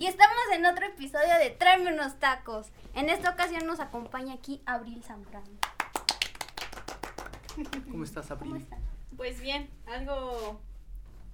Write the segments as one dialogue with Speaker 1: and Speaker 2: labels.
Speaker 1: Y estamos en otro episodio de Tráeme unos tacos. En esta ocasión nos acompaña aquí Abril Zambrano.
Speaker 2: ¿Cómo estás, Abril?
Speaker 1: ¿Cómo estás?
Speaker 3: Pues bien, algo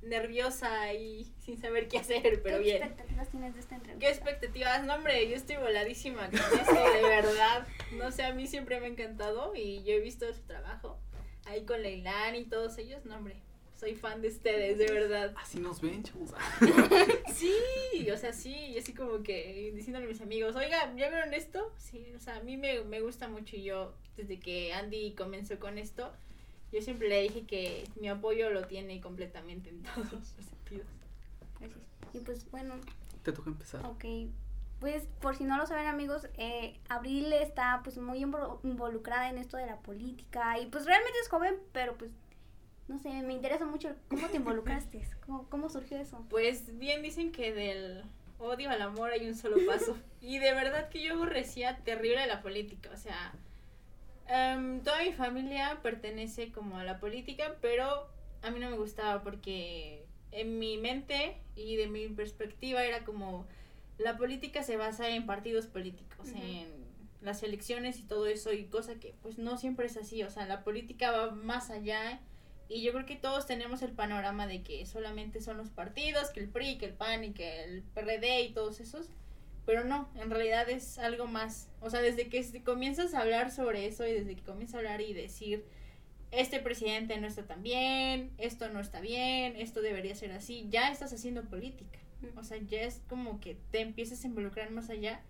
Speaker 3: nerviosa y sin saber qué hacer, pero
Speaker 1: ¿Qué
Speaker 3: bien.
Speaker 1: expectativas tienes de esta entrevista?
Speaker 3: ¿Qué expectativas? No, hombre, yo estoy voladísima con esto, de verdad. No sé, a mí siempre me ha encantado y yo he visto su trabajo ahí con Leilán y todos ellos. No, hombre, soy fan de ustedes, de verdad.
Speaker 2: Así nos ven, chavos.
Speaker 3: Sí, o sea, sí, y así como que diciéndole a mis amigos, oiga, ¿ya vieron esto? Sí, o sea, a mí me, me gusta mucho y yo, desde que Andy comenzó con esto, yo siempre le dije que mi apoyo lo tiene completamente en todos los sentidos.
Speaker 1: Gracias. Y pues bueno,
Speaker 2: Te toca empezar.
Speaker 1: ok. Pues por si no lo saben amigos, eh, Abril está pues muy invol- involucrada en esto de la política y pues realmente es joven, pero pues no sé, me interesa mucho cómo te involucraste, cómo, cómo surgió eso.
Speaker 3: Pues bien dicen que del odio al amor hay un solo paso. y de verdad que yo aborrecía terrible la política. O sea, em, toda mi familia pertenece como a la política, pero a mí no me gustaba porque en mi mente y de mi perspectiva era como la política se basa en partidos políticos, en las elecciones y todo eso y cosa que pues no siempre es así, o sea, la política va más allá y yo creo que todos tenemos el panorama de que solamente son los partidos, que el PRI, que el PAN y que el PRD y todos esos. Pero no, en realidad es algo más. O sea, desde que comienzas a hablar sobre eso y desde que comienzas a hablar y decir, este presidente no está tan bien, esto no está bien, esto debería ser así, ya estás haciendo política. O sea, ya es como que te empiezas a involucrar más allá.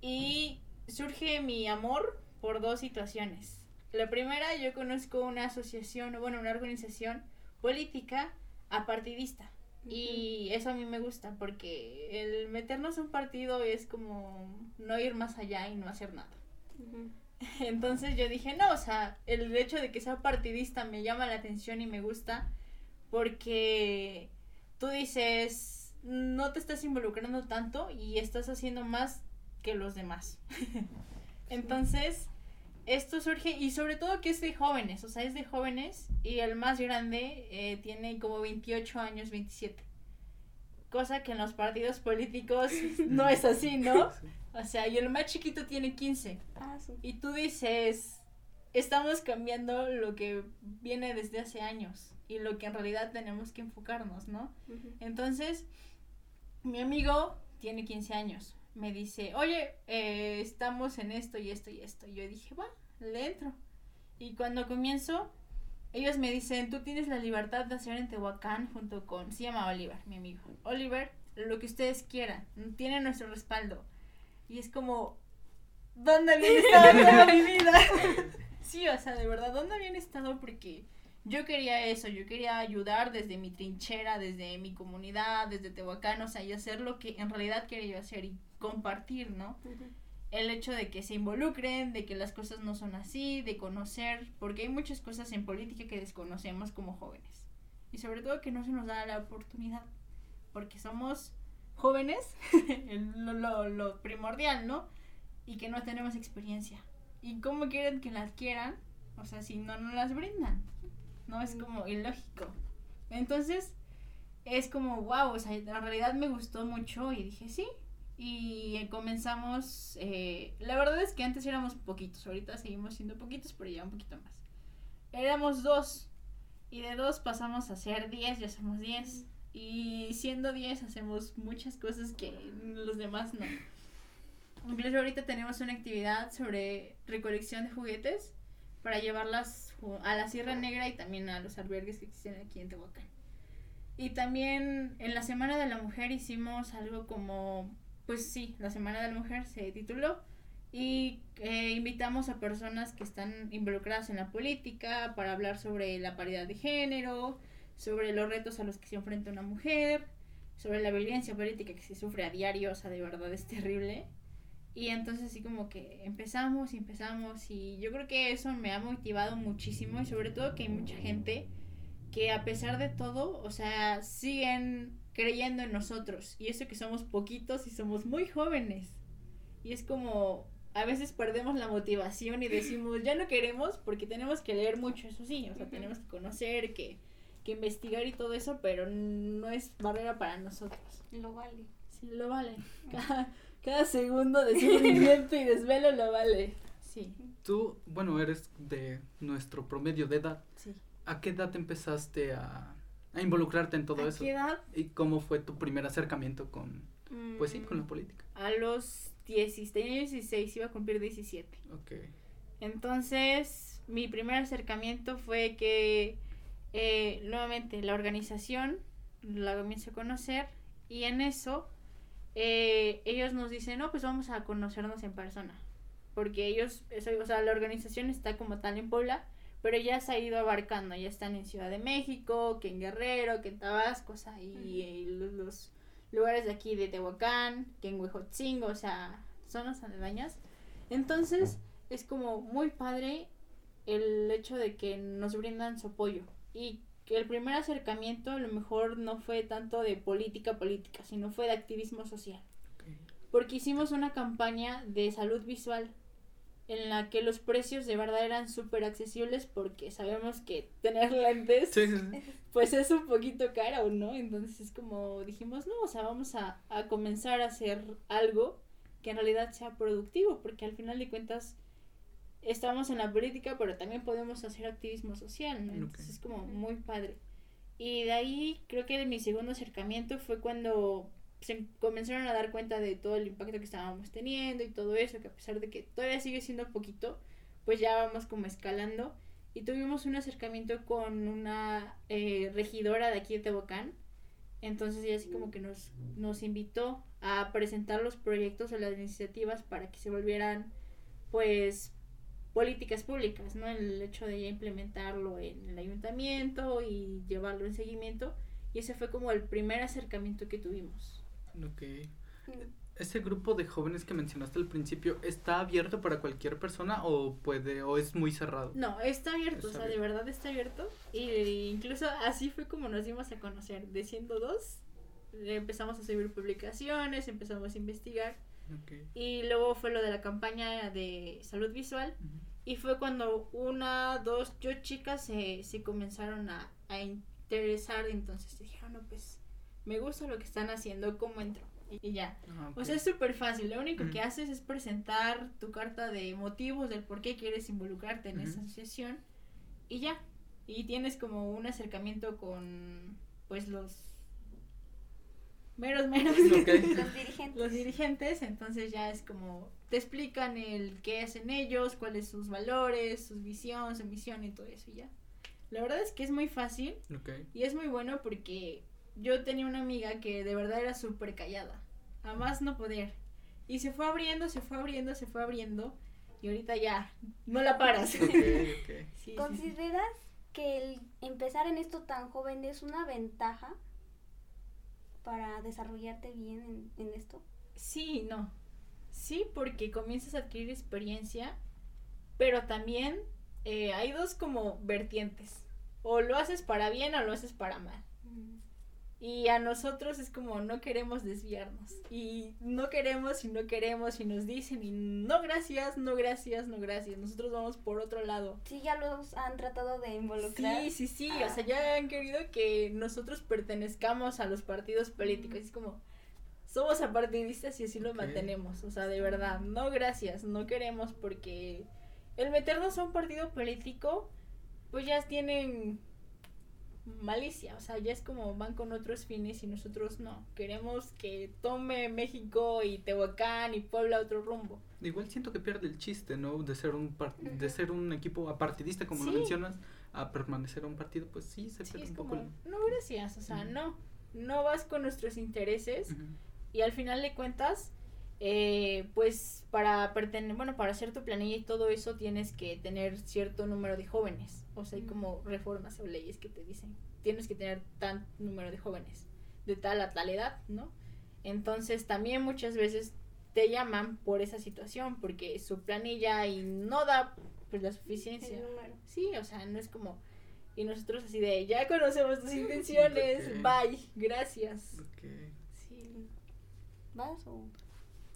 Speaker 3: Y surge mi amor por dos situaciones. La primera, yo conozco una asociación, bueno, una organización política apartidista. Y eso a mí me gusta porque el meternos a un partido es como no ir más allá y no hacer nada. Entonces yo dije, no, o sea, el hecho de que sea partidista me llama la atención y me gusta porque tú dices, no te estás involucrando tanto y estás haciendo más que los demás. Entonces, esto surge y sobre todo que es de jóvenes, o sea, es de jóvenes y el más grande eh, tiene como 28 años, 27. Cosa que en los partidos políticos no es así, ¿no? O sea, y el más chiquito tiene 15.
Speaker 1: Ah, sí.
Speaker 3: Y tú dices, estamos cambiando lo que viene desde hace años y lo que en realidad tenemos que enfocarnos, ¿no? Entonces, mi amigo tiene 15 años. Me dice, oye, eh, estamos en esto y esto y esto. Y yo dije, va, le entro. Y cuando comienzo, ellos me dicen, tú tienes la libertad de hacer en Tehuacán junto con, se llama Oliver, mi amigo. Oliver, lo que ustedes quieran, tiene nuestro respaldo. Y es como, ¿dónde habían estado toda mi vida? sí, o sea, de verdad, ¿dónde habían estado? Porque yo quería eso, yo quería ayudar desde mi trinchera, desde mi comunidad, desde Tehuacán, o sea, y hacer lo que en realidad quería yo hacer compartir, ¿no?
Speaker 1: Ujú.
Speaker 3: El hecho de que se involucren, de que las cosas no son así, de conocer, porque hay muchas cosas en política que desconocemos como jóvenes. Y sobre todo que no se nos da la oportunidad, porque somos jóvenes, lo, lo, lo primordial, ¿no? Y que no tenemos experiencia. ¿Y cómo quieren que la adquieran? O sea, si no nos las brindan. No es como ilógico. Entonces, es como, wow, o sea, en realidad me gustó mucho y dije, sí. Y eh, comenzamos, eh, la verdad es que antes éramos poquitos, ahorita seguimos siendo poquitos, pero ya un poquito más. Éramos dos. Y de dos pasamos a ser diez, ya somos diez. Y siendo diez hacemos muchas cosas que los demás no. Incluso ahorita tenemos una actividad sobre recolección de juguetes para llevarlas a la Sierra Negra y también a los albergues que existen aquí en Tehuacán. Y también en la Semana de la Mujer hicimos algo como, pues sí, la Semana de la Mujer se tituló y eh, invitamos a personas que están involucradas en la política para hablar sobre la paridad de género, sobre los retos a los que se enfrenta una mujer, sobre la violencia política que se sufre a diario, o sea, de verdad es terrible. Y entonces así como que empezamos y empezamos y yo creo que eso me ha motivado muchísimo y sobre todo que hay mucha gente que a pesar de todo, o sea, siguen creyendo en nosotros y eso que somos poquitos y somos muy jóvenes. Y es como a veces perdemos la motivación y decimos, ya no queremos porque tenemos que leer mucho, eso sí, o sea, tenemos que conocer, que, que investigar y todo eso, pero no es barrera para nosotros.
Speaker 1: Lo vale.
Speaker 3: Sí, lo vale. Cada, cada segundo de sufrimiento y desvelo lo vale. Sí,
Speaker 2: Tú, bueno, eres de nuestro promedio de edad.
Speaker 3: sí.
Speaker 2: ¿A qué edad empezaste a, a involucrarte en todo
Speaker 3: ¿A
Speaker 2: eso?
Speaker 3: qué edad?
Speaker 2: ¿Y cómo fue tu primer acercamiento con, pues sí, con la
Speaker 3: Mm,
Speaker 2: política?
Speaker 3: A los 16, tenía 16, iba a cumplir 17.
Speaker 2: Ok.
Speaker 3: Entonces, mi primer acercamiento fue que eh, nuevamente la organización la comienzo a conocer y en eso eh, ellos nos dicen, no, pues vamos a conocernos en persona. Porque ellos, eso, o sea, la organización está como tal en Puebla, pero ya se ha ido abarcando, ya están en Ciudad de México, que en Guerrero, que en Tabasco, o sea, y, eh, los, los lugares de aquí de Tehuacán, que en Huejotzingo, o sea, zonas aledañas. Entonces, es como muy padre el hecho de que nos brindan su apoyo y que el primer acercamiento a lo mejor no fue tanto de política política, sino fue de activismo social,
Speaker 2: ok.
Speaker 3: porque hicimos una campaña de salud visual en la que los precios de verdad eran súper accesibles porque sabemos que tener lentes
Speaker 2: Sí, sí, sí.
Speaker 3: pues es un poquito caro, ¿no? Entonces es como dijimos, no, o sea, vamos a, a comenzar a hacer algo que en realidad sea productivo, porque al final de cuentas estamos en la política, pero también podemos hacer activismo social, ¿no? Entonces es como muy padre. Y de ahí creo que mi segundo acercamiento fue cuando se comenzaron a dar cuenta de todo el impacto que estábamos teniendo y todo eso, que a pesar de que todavía sigue siendo poquito, pues ya vamos como escalando. Y tuvimos un acercamiento con una eh, regidora de aquí de Tehuacán. Entonces ella así como que nos, nos invitó a presentar los proyectos o las iniciativas para que se volvieran pues políticas públicas, ¿no? El hecho de ya implementarlo en el ayuntamiento y llevarlo en seguimiento. Y ese fue como el primer acercamiento que tuvimos.
Speaker 2: Ok. ¿Ese grupo de jóvenes que mencionaste al principio está abierto para cualquier persona o puede o es muy cerrado?
Speaker 3: No, está abierto,
Speaker 2: Está
Speaker 3: o sea, de verdad está abierto. Y incluso así fue como nos dimos a conocer. De siendo dos, empezamos a subir publicaciones, empezamos a investigar. Y luego fue lo de la campaña de salud visual. Y fue cuando una, dos, yo chicas se, se comenzaron a, a interesar. Entonces dijeron, no, pues me gusta lo que están haciendo, ¿cómo entro? Y, ya.
Speaker 2: Ah.
Speaker 3: O sea, es súper fácil. Lo único que haces es presentar tu carta de motivos del por qué quieres involucrarte en esa asociación y ya. Y tienes como un acercamiento con, pues, los meros, meros.
Speaker 1: Los dirigentes.
Speaker 3: los dirigentes. Entonces ya es como, te explican el qué hacen ellos, cuáles sus valores, sus visión, su misión y todo eso y ya. La verdad es que es muy fácil y es muy bueno porque yo tenía una amiga que de verdad era súper callada. A más no poder. Y se fue abriendo, se fue abriendo, se fue abriendo. Y ahorita ya, no la paras.
Speaker 2: Ok, ok.
Speaker 3: Sí, sí, sí.
Speaker 1: ¿Consideras que el empezar en esto tan joven es una ventaja para desarrollarte bien en, en esto?
Speaker 3: Sí, y no. Sí, porque comienzas a adquirir experiencia, pero también eh, hay dos como vertientes. O lo haces para bien o lo haces para mal. Y a nosotros es como no queremos desviarnos. Y no queremos y no queremos y nos dicen y no gracias, no gracias, no gracias. Nosotros vamos por otro lado.
Speaker 1: Sí, ya los han tratado de involucrar.
Speaker 3: Sí, sí, sí. O sea, ya han querido que nosotros pertenezcamos a los partidos políticos. Es como, somos apartidistas y así lo mantenemos. O sea, de verdad, no gracias, no queremos porque el meternos a un partido político, pues ya tienen malicia. O sea, ya es como van con otros fines y nosotros no. Queremos que tome México y Tehuacán y Puebla otro rumbo.
Speaker 2: Igual siento que pierde el chiste, ¿no? De ser un par- de ser un equipo apartidista como lo mencionas a permanecer a un partido, pues sí se
Speaker 3: Sí,
Speaker 2: pierde un poco. el-
Speaker 3: no gracias, o sea, no. No vas con nuestros intereses. Y al final de cuentas, eh, pues para pertenecer, bueno, para hacer tu planilla y todo eso tienes que tener cierto número de jóvenes. O sea, hay como reformas o leyes que te dicen, tienes que tener tan número de jóvenes, de tal a tal edad, ¿no? Entonces también muchas veces te llaman por esa situación, porque su planilla y no da pues la suficiencia. Sí, o sea, no es como... Y nosotros así de, ya conocemos tus intenciones, bye, gracias.
Speaker 2: Ok,
Speaker 3: Sí.
Speaker 1: ¿Vas o...?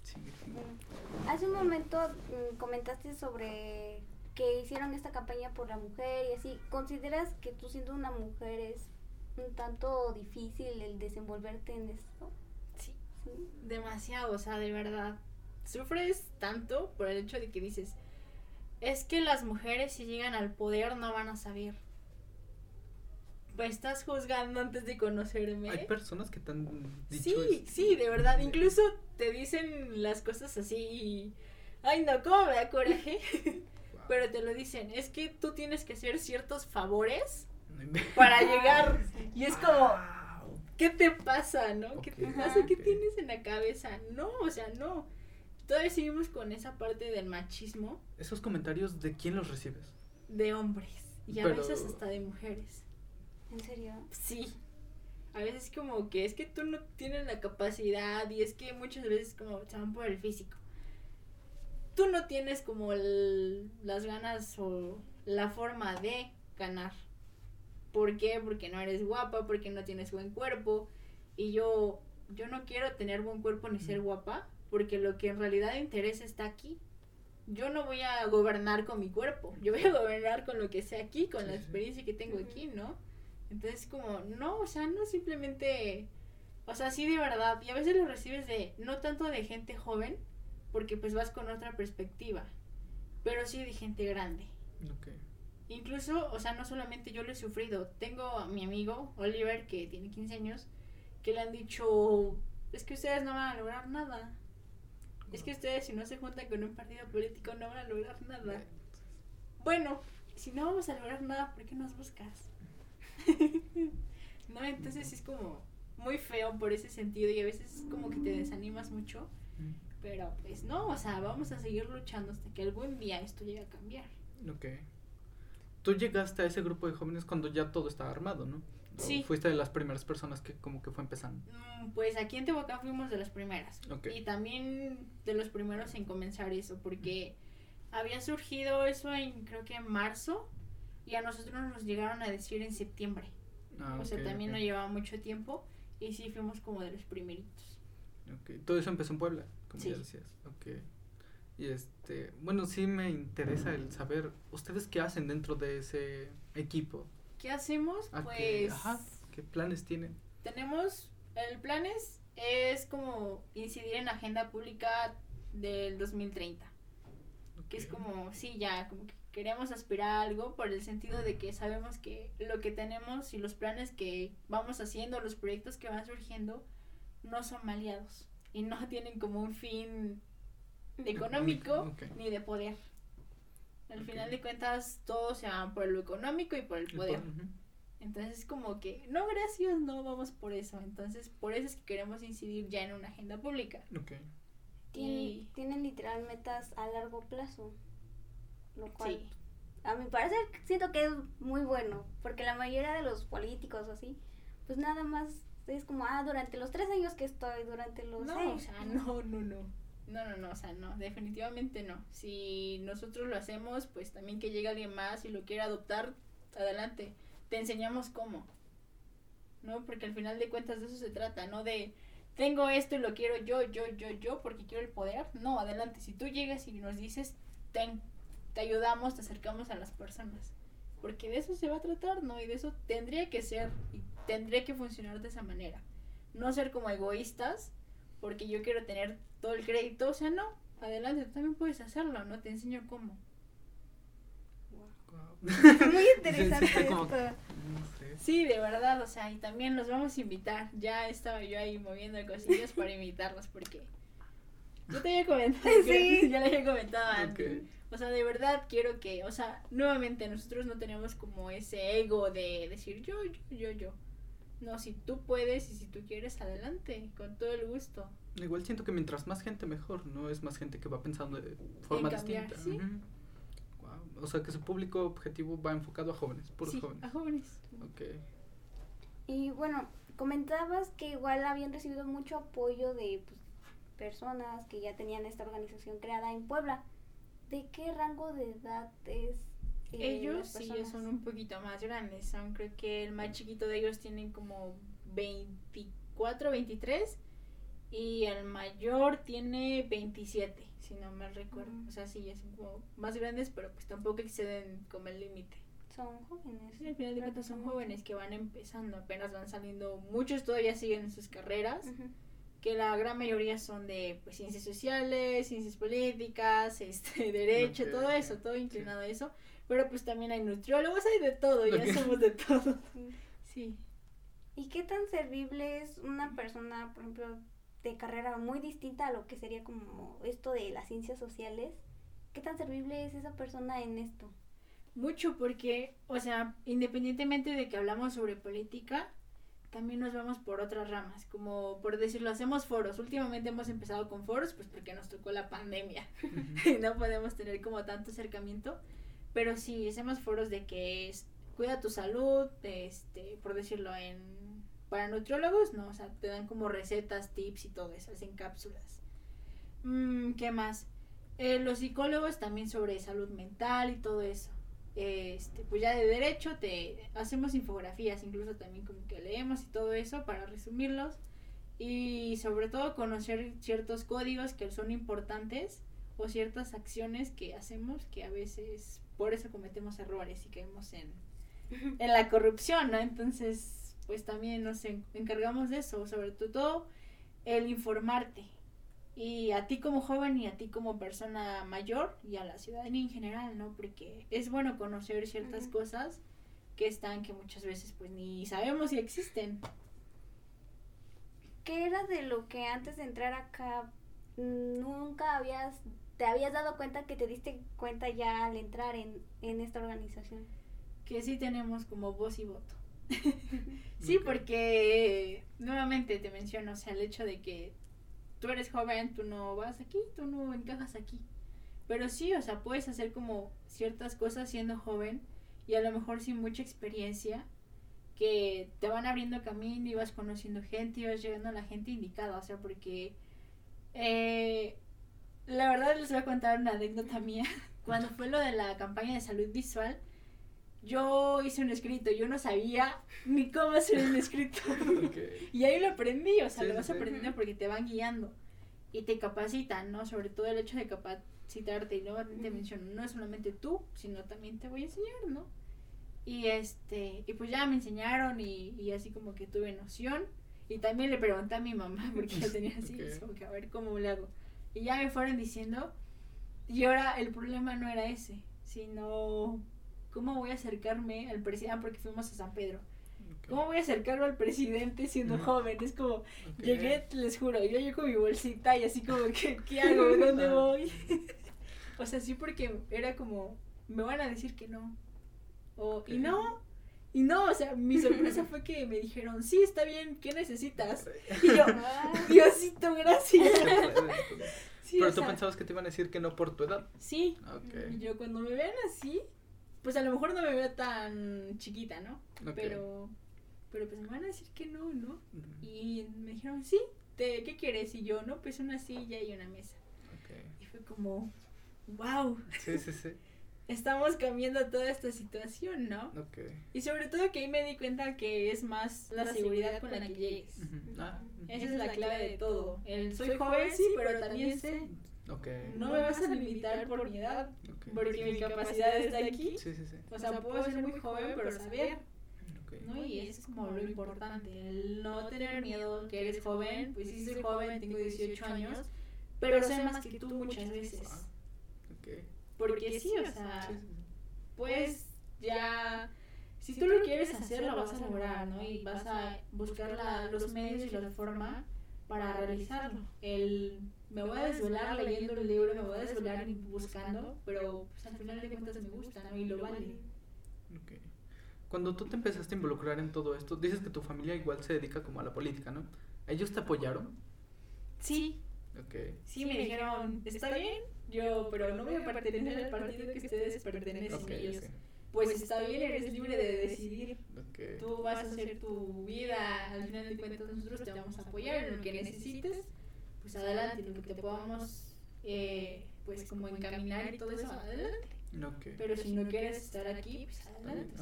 Speaker 2: Sí.
Speaker 1: Mm. Hace un momento mm, comentaste sobre que hicieron esta campaña por la mujer y así. ¿Consideras que tú siendo una mujer es un tanto difícil el desenvolverte en esto?
Speaker 3: Sí. Demasiado, o sea, de verdad. Sufres tanto por el hecho de que dices, es que las mujeres si llegan al poder no van a saber. Pues estás juzgando antes de conocerme.
Speaker 2: Hay personas que te han dicho
Speaker 3: Sí,
Speaker 2: esto.
Speaker 3: sí, de verdad. Incluso te dicen las cosas así y... Ay, no, ¿cómo me da coraje?
Speaker 2: Wow.
Speaker 3: Pero te lo dicen, es que tú tienes que hacer ciertos favores para llegar. Y es como. ¿qué te pasa, no? ¿Qué te pasa? ¿Qué
Speaker 2: ok.
Speaker 3: tienes en la cabeza? No, o sea, no. Todavía seguimos con esa parte del machismo
Speaker 2: Esos comentarios, ¿de quién los recibes?
Speaker 3: de hombres y a
Speaker 2: Pero-
Speaker 3: veces hasta de mujeres.
Speaker 1: ¿En serio?
Speaker 3: Sí. A veces como que es que tú no tienes la capacidad y es que muchas veces como se van por el físico. Tú no tienes como el- las ganas o la forma de ganar. ¿Por qué? Porque no eres guapa, porque no tienes buen cuerpo. Y yo, yo no quiero tener buen cuerpo ni ser guapa, porque lo que en realidad interesa está aquí. Yo no voy a gobernar con mi cuerpo, yo voy a gobernar con lo que sé aquí, con la experiencia que tengo aquí, ¿no? Entonces como, no, o sea, no simplemente, o sea, sí de verdad, y a veces lo recibes de, no tanto de gente joven, porque pues vas con otra perspectiva, pero sí de gente grande.
Speaker 2: Ok.
Speaker 3: Incluso, o sea, no solamente yo lo he sufrido. Tengo a mi amigo, Oliver, que tiene 15 años, que le han dicho, es que ustedes no van a lograr nada. Es que ustedes si no se juntan con un partido político no van a lograr nada. Bueno, si no vamos a lograr nada, ¿por qué nos buscas? no, entonces es como muy feo por ese sentido y a veces es como que te desanimas mucho.
Speaker 2: Mm,
Speaker 3: Pero pues no, o sea, vamos a seguir luchando hasta que algún día esto llegue a cambiar.
Speaker 2: Ok. Tú llegaste a ese grupo de jóvenes cuando ya todo estaba armado, ¿no? ¿O
Speaker 3: Sí.
Speaker 2: Fuiste de las primeras personas que como que fue empezando.
Speaker 3: Mm, Pues aquí en Tehuacán fuimos de las primeras.
Speaker 2: Ok.
Speaker 3: Y también de los primeros en comenzar eso, porque había surgido eso en creo que en marzo y a nosotros nos llegaron a decir en septiembre.
Speaker 2: Ah,
Speaker 3: o sea, también
Speaker 2: ok.
Speaker 3: no llevaba mucho tiempo y sí fuimos como de los primeritos.
Speaker 2: Ok, Todo eso empezó en Puebla, como
Speaker 3: Sí.
Speaker 2: ya decías. Ok. Y este, bueno, sí me interesa el saber, ¿ustedes qué hacen dentro de ese equipo?
Speaker 3: ¿Qué hacemos?
Speaker 2: ¿A
Speaker 3: Pues
Speaker 2: qué, ajá, ¿qué planes tienen?
Speaker 3: tenemos, el plan es, es como incidir en la agenda pública del 2030. que es como, sí, ya, como que queremos aspirar a algo por el sentido de que sabemos que lo que tenemos y los planes que vamos haciendo, los proyectos que van surgiendo, no son maleados y no tienen como un fin económico ni de poder. Al final de cuentas, todos se van por lo económico y por el
Speaker 2: El
Speaker 3: poder.
Speaker 2: po- ujú.
Speaker 3: Entonces, como que, no, gracias, no vamos por eso. Entonces, por eso es que queremos incidir ya en una agenda pública.
Speaker 2: Ok.
Speaker 1: Tienen,
Speaker 3: Y-
Speaker 1: tienen literal metas a largo plazo. Lo cual,
Speaker 3: Sí.
Speaker 1: a mi parecer, siento que es muy bueno. Porque la mayoría de los políticos o así, pues nada más es como, ah, durante los tres años que estoy, durante los
Speaker 3: No,
Speaker 1: seis.
Speaker 3: o sea, no, no, no. No, no, no, o sea, no, definitivamente no. Si nosotros lo hacemos, pues también que llegue alguien más y lo quiera adoptar, adelante. Te enseñamos cómo. ¿No? Porque al final de cuentas de eso se trata, no de tengo esto y lo quiero yo, yo, yo, yo, porque quiero el poder. No, adelante. Si tú llegas y nos dices, ten, te ayudamos, te acercamos a las personas. Porque de eso se va a tratar, ¿no? Y de eso tendría que ser y tendría que funcionar de esa manera. No ser como egoístas, porque yo quiero tener todo el crédito. O sea, no, adelante, tú también puedes hacerlo, ¿no? Te enseño cómo.
Speaker 1: Muy interesante
Speaker 2: Sí,
Speaker 1: esto.
Speaker 2: no sé.
Speaker 3: Sí, de verdad, o sea, y también los vamos a invitar. Ya estaba yo ahí moviendo cosillas para invitarlos, porque yo te había comentado,
Speaker 1: Sí.
Speaker 3: que- ya le había comentado antes. O sea, de verdad quiero que, o sea, nuevamente nosotros no tenemos como ese ego de decir yo, yo, yo, yo. No, si tú puedes y si tú quieres, adelante, con todo el gusto.
Speaker 2: Igual siento que mientras más gente mejor, ¿no? Es más gente que va pensando de forma
Speaker 3: cambiar,
Speaker 2: distinta.
Speaker 3: sí.
Speaker 2: O sea que su público objetivo va enfocado a jóvenes, puros
Speaker 3: sí,
Speaker 2: jóvenes.
Speaker 3: a jóvenes.
Speaker 2: Ok.
Speaker 1: Y bueno, comentabas que igual habían recibido mucho apoyo de pues, personas que ya tenían esta organización creada en Puebla. ¿De qué rango de edad es? eh,
Speaker 3: ellos sí son un poquito más grandes. Aún creo que el más chiquito de ellos tienen como 24, 23. Y el mayor tiene 27, si no mal recuerdo.
Speaker 1: Mm.
Speaker 3: O sea, sí, ya son como más grandes, pero pues tampoco exceden como el límite.
Speaker 1: Son jóvenes.
Speaker 3: Sí, al final de cuentas son jóvenes que van empezando, apenas van saliendo. Muchos todavía siguen en sus carreras,
Speaker 1: Ujú.
Speaker 3: Que la gran mayoría son de pues, ciencias sociales, ciencias políticas, este, derecho,
Speaker 2: Ok,
Speaker 3: todo eso, todo inclinado a eso. Pero pues también hay nutriólogos, hay de todo, ya somos de todo. Sí.
Speaker 1: ¿Y qué tan servible es una persona, por ejemplo, de carrera muy distinta a lo que sería como esto de las ciencias sociales? ¿Qué tan servible es esa persona en esto?
Speaker 3: Mucho porque, o sea, independientemente de que hablamos sobre política, también nos vamos por otras ramas, como por decirlo, hacemos foros. Últimamente hemos empezado con foros, pues porque nos tocó la pandemia y no podemos tener como tanto acercamiento. Pero sí, hacemos foros de que es cuida tu salud, este, por decirlo en para nutriólogos, no, o sea, te dan como recetas, tips y todo eso, hacen cápsulas. Mm, ¿Qué más? Eh, los psicólogos también sobre salud mental y todo eso. Este, pues ya de derecho te hacemos infografías, incluso también como que leemos y todo eso para resumirlos y sobre todo conocer ciertos códigos que son importantes o ciertas acciones que hacemos que a veces por eso cometemos errores y caemos en, en la corrupción, ¿no? Entonces, pues también nos en- encargamos de eso, sobre todo el informarte y a ti como joven y a ti como persona mayor y a la ciudadanía en general, ¿no? Porque es bueno conocer ciertas
Speaker 1: Ujú.
Speaker 3: cosas que están que muchas veces pues ni sabemos si existen.
Speaker 1: ¿Qué era de lo que antes de entrar acá mm, nunca habías, te habías dado cuenta que te diste cuenta ya al entrar en, en esta organización?
Speaker 3: que sí tenemos como voz y voto. sí,
Speaker 2: Ok.
Speaker 3: porque nuevamente te menciono, o sea, el hecho de que tú eres joven, tú no vas aquí, tú no encajas aquí. Pero sí, o sea, puedes hacer como ciertas cosas siendo joven y a lo mejor sin mucha experiencia que te van abriendo camino y vas conociendo gente y vas llegando a la gente indicada, o sea, porque eh, la verdad les voy a contar una anécdota mía. Cuando fue lo de la campaña de salud visual, yo hice un escrito, yo no sabía ni cómo hacer un escrito. Y ahí lo aprendí, o sea,
Speaker 2: Sí,
Speaker 3: lo vas
Speaker 2: sí.
Speaker 3: aprendiendo porque te van guiando y te capacitan, ¿no? Sobre todo el hecho de capacitarte y luego te menciono, no es solamente tú, sino también te voy a enseñar, ¿no? Y este, y pues ya me enseñaron y, y así como que tuve noción. Y también le pregunté a mi mamá, porque yo tenía así,
Speaker 2: Ok.
Speaker 3: es como que a ver cómo le hago. Y ya me fueron diciendo, y ahora el problema no era ese, sino cómo voy a acercarme al presidente, porque fuimos a San Pedro. ¿Cómo voy a acercarlo al presidente siendo joven? Es como, llegué, les juro, yo llegué con mi bolsita y así como, que, ¿qué hago? ¿Dónde
Speaker 2: Ah.
Speaker 3: voy? o sea, sí, porque era como, me van a decir que no. O, y no, y no, o sea, mi sorpresa fue que me dijeron, sí, está bien, ¿qué necesitas? Y yo, Diosito, gracias. Sí,
Speaker 2: Pero tú
Speaker 3: sea,
Speaker 2: pensabas que te iban a decir que no por tu edad.
Speaker 3: Sí,
Speaker 2: Ok.
Speaker 3: y yo cuando me vean así, pues a lo mejor no me veo tan chiquita, ¿no? Pero, pero pues me van a decir que no, ¿no? Y me dijeron, sí, te, ¿qué quieres? Y yo, no, pues una silla y una mesa. Y fue como, wow,
Speaker 2: Sí, sí, sí.
Speaker 3: estamos cambiando toda esta situación, ¿no?
Speaker 2: Ok.
Speaker 3: Y sobre todo que ahí me di cuenta que es más la, seguridad con la que llegues.
Speaker 2: Ah,
Speaker 3: Esa es la clave de todo. El soy joven, sí, pero también sé, no me vas a limitar por mi edad, porque mi capacidad está aquí.
Speaker 2: Sí, sí, sí.
Speaker 3: O sea, puedo ser muy joven, pero saber. ¿no? Y eso es como lo importante, el no tener miedo que eres joven, pues sí soy joven, tengo 18 años, pero sé más que tú muchas veces.
Speaker 2: Ah.
Speaker 3: Porque sí, o sea,
Speaker 2: sí.
Speaker 3: pues ya, si tú lo quieres hacer, lo vas a lograr, ¿no? Y vas a buscar la- los medios y la forma para realizarlo. El, me voy a desvelar leyendo el libro, me voy a desvelar buscando, pero pues al final de cuentas me gusta, ¿no? Y lo vale.
Speaker 2: Ok. Cuando tú te empezaste a involucrar en todo esto, dices que tu familia igual se dedica como a la política, ¿no? ¿Ellos te apoyaron?
Speaker 3: Sí,
Speaker 2: Ok.
Speaker 3: Sí, me dijeron, está bien, yo, pero no voy a pertenecer al partido que ustedes pertenecen
Speaker 2: Ok,
Speaker 3: ellos.
Speaker 2: ok.
Speaker 3: Pues está bien, eres libre de decidir.
Speaker 2: Ok.
Speaker 3: Tú vas a hacer tu vida, al final de cuentas nosotros te vamos a apoyar en lo que necesites. Pues adelante, lo que te podamos, eh, pues como encaminar y todo eso, adelante. Pero si no quieres estar aquí, pues adelante.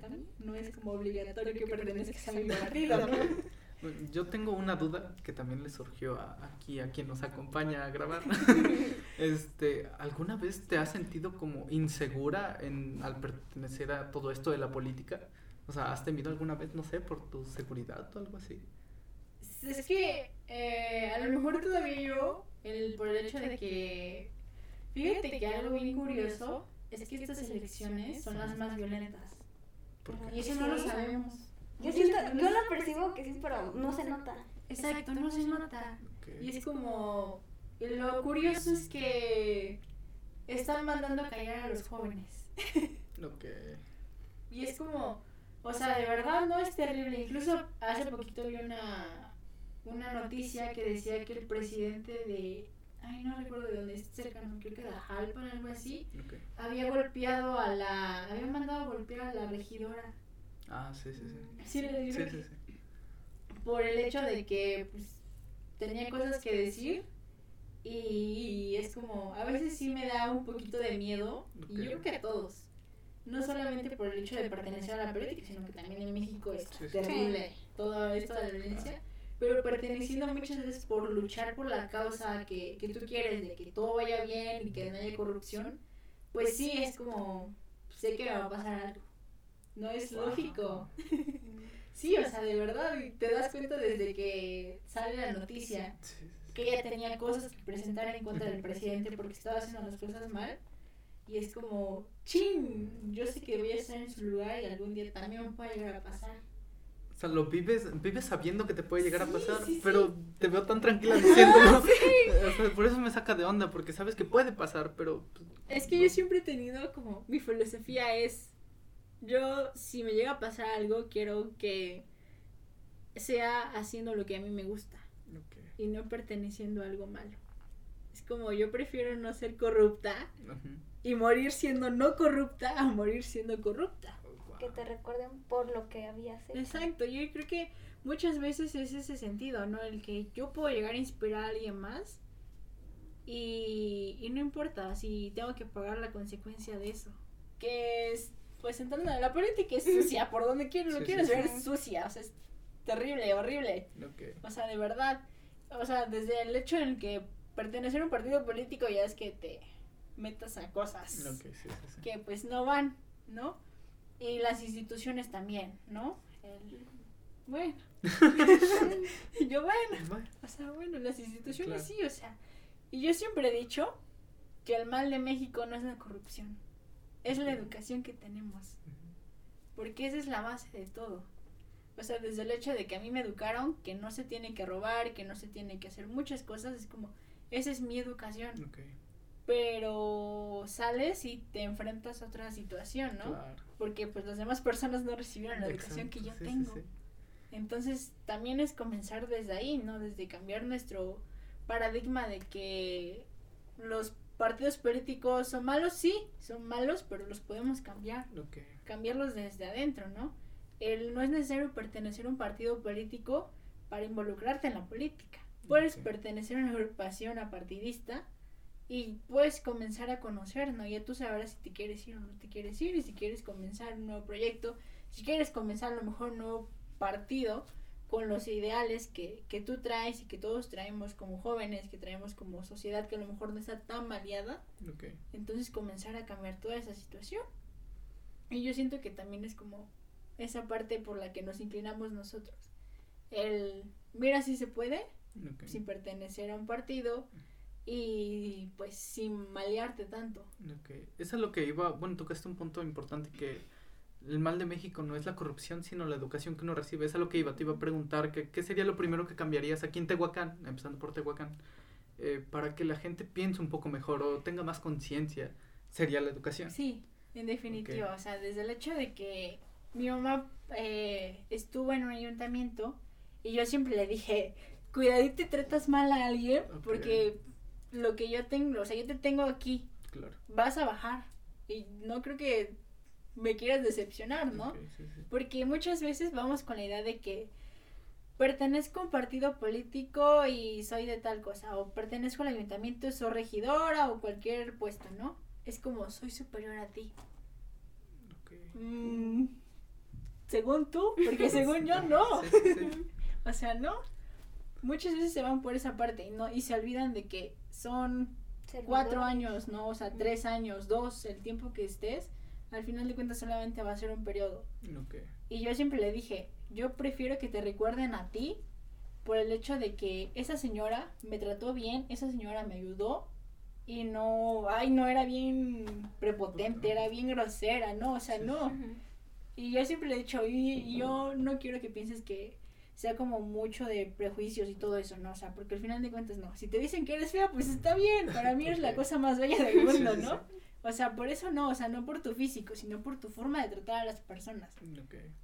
Speaker 3: también no es como obligatorio que pertenezcas a mi partido, ¿no?
Speaker 2: Yo tengo una duda que también le surgió a- aquí a quien nos acompaña a grabar. este, ¿alguna vez te has sentido como insegura en al pertenecer a todo esto de la política? O sea, ¿has temido alguna vez, no sé, por tu seguridad o algo así?
Speaker 3: Es que eh, a lo mejor todavía yo, el, por el hecho de que, fíjate que algo bien curioso es que estas elecciones son las más violentas.
Speaker 2: ¿Por qué?
Speaker 3: Y eso no lo sabemos.
Speaker 1: Yo, siento, yo lo percibo que sí, pero no se nota.
Speaker 3: Exacto, no se nota. Y es como, lo curioso es que están mandando a callar a los jóvenes.
Speaker 2: Ok.
Speaker 3: Y es como, o sea, de verdad no es terrible. Incluso hace poquito vi una, una noticia que decía que el presidente de, ay, no recuerdo de dónde es cercano, creo que de Jalpan, algo así, había golpeado a la, había mandado a golpear a la regidora.
Speaker 2: Ah, sí, sí, sí.
Speaker 3: Sí, le
Speaker 2: Sí,
Speaker 3: digo,
Speaker 2: sí, sí.
Speaker 3: por el hecho de que pues, tenía cosas que decir. Y es como, a veces sí me da un poquito de miedo, y yo creo que a todos. No solamente por el hecho de pertenecer a la política, sino que también en México es
Speaker 2: Sí, sí.
Speaker 3: terrible todo esto de la violencia. Pero perteneciendo muchas veces por luchar por la causa que, que tú quieres, de que todo vaya bien y que no haya corrupción, pues sí es como, sé que me va a pasar algo. No es
Speaker 2: Wow.
Speaker 3: lógico. Sí, o sea, de verdad, te das cuenta desde que sale la noticia que ella tenía cosas que presentar en contra del presidente porque estaba haciendo las cosas mal. Y es como, chin, yo sé que voy a estar en su lugar y algún día también me puede llegar a pasar.
Speaker 2: O sea, lo vives, vives sabiendo que te puede llegar
Speaker 3: Sí,
Speaker 2: a pasar,
Speaker 3: sí, sí.
Speaker 2: pero te veo tan tranquila diciéndolo. O sea, por eso me saca de onda, porque sabes que puede pasar, pero... pues,
Speaker 3: Es que yo siempre he tenido como, mi filosofía es, yo si me llega a pasar algo, quiero que sea haciendo lo que a mí me gusta. Y no perteneciendo a algo malo. Es como yo prefiero no ser corrupta y morir siendo no corrupta a morir siendo corrupta.
Speaker 1: Que te recuerden por lo que habías hecho.
Speaker 3: Exacto, yo creo que muchas veces es ese sentido, ¿no? El que yo puedo llegar a inspirar a alguien más y, y no importa si tengo que pagar la consecuencia de eso. Que es, pues entrando en la política es sucia, por donde quiero, lo
Speaker 2: Sí,
Speaker 3: quiero
Speaker 2: sí,
Speaker 3: ver
Speaker 1: sí.
Speaker 3: sucia, o sea, es terrible, horrible.
Speaker 2: Ok.
Speaker 3: O sea, de verdad. O sea, desde el hecho en que pertenecer a un partido político ya es que te metas a cosas
Speaker 2: Ok, sí, sí, sí.
Speaker 3: que pues no van, ¿no? Y las instituciones también, ¿no? El- Bueno. Y yo, bueno. O sea, bueno, las instituciones
Speaker 2: Claro.
Speaker 3: sí, o sea. Y yo siempre he dicho que el mal de México no es la corrupción, es la educación que tenemos. Porque esa es la base de todo. O sea, desde el hecho de que a mí me educaron que no se tiene que robar, que no se tiene que hacer muchas cosas, es como, esa es mi educación. Pero sales y te enfrentas a otra situación, ¿no?
Speaker 2: claro.
Speaker 3: Porque pues las demás personas no recibieron la educación que yo
Speaker 2: sí,
Speaker 3: tengo.
Speaker 2: sí.
Speaker 3: Entonces también es comenzar desde ahí, ¿no? Desde cambiar nuestro paradigma de que los partidos políticos son malos, sí, son malos, pero los podemos cambiar, cambiarlos desde adentro, ¿no? El, no es necesario pertenecer a un partido político para involucrarte en la política. Puedes pertenecer a una agrupación apartidista y puedes comenzar a conocer, ¿no? Ya tú sabrás si te quieres ir o no te quieres ir, y si quieres comenzar un nuevo proyecto, si quieres comenzar a lo mejor un nuevo partido con los ideales que, que tú traes y que todos traemos como jóvenes, que traemos como sociedad que a lo mejor no está tan
Speaker 2: ok.
Speaker 3: entonces comenzar a cambiar toda esa situación. Y yo siento que también es como esa parte por la que nos inclinamos nosotros. El, mira si se puede,
Speaker 2: ok.
Speaker 3: sin pertenecer a un partido y pues sin malearte tanto.
Speaker 2: Ok, eso es lo que iba, bueno, tocaste un punto importante que el mal de México no es la corrupción, sino la educación que uno recibe. Eso es lo que iba, te iba a preguntar, que, ¿qué sería lo primero que cambiarías aquí en Tehuacán, empezando por Tehuacán, eh, para que la gente piense un poco mejor o tenga más conciencia? Sería la educación.
Speaker 3: Sí, en definitiva, o sea, desde el hecho de que mi mamá eh, estuvo en un ayuntamiento y yo siempre le dije, cuidadito y tratas mal a alguien porque lo que yo tengo, o sea, yo te tengo aquí,
Speaker 2: Claro.
Speaker 3: vas a bajar y no creo que me quieras decepcionar, ¿no?
Speaker 2: Ok, sí, sí.
Speaker 3: Porque muchas veces vamos con la idea de que pertenezco a un partido político y soy de tal cosa, o pertenezco al ayuntamiento y soy regidora o cualquier puesto, ¿no? Es como soy superior a ti.
Speaker 2: Ok.
Speaker 3: Mm, según tú, porque según yo no.
Speaker 2: Sí.
Speaker 3: O sea, no. Muchas veces se van por esa parte y no y se olvidan de que son cuatro años, ¿no? O sea, tres años, dos, el tiempo que estés, al final de cuentas solamente va a ser un periodo. Y yo siempre le dije, yo prefiero que te recuerden a ti por el hecho de que esa señora me trató bien, esa señora me ayudó y no, ay, no era bien prepotente, era bien grosera, no, o sea, no. Y yo siempre le he dicho, y, y yo no quiero que pienses que sea como mucho de prejuicios y todo eso, ¿no? O sea, porque al final de cuentas no. Si te dicen que eres fea, pues está bien. Para mí eres la cosa más bella del mundo, ¿no? O sea, por eso no, o sea, no por tu físico, sino por tu forma de tratar a las personas.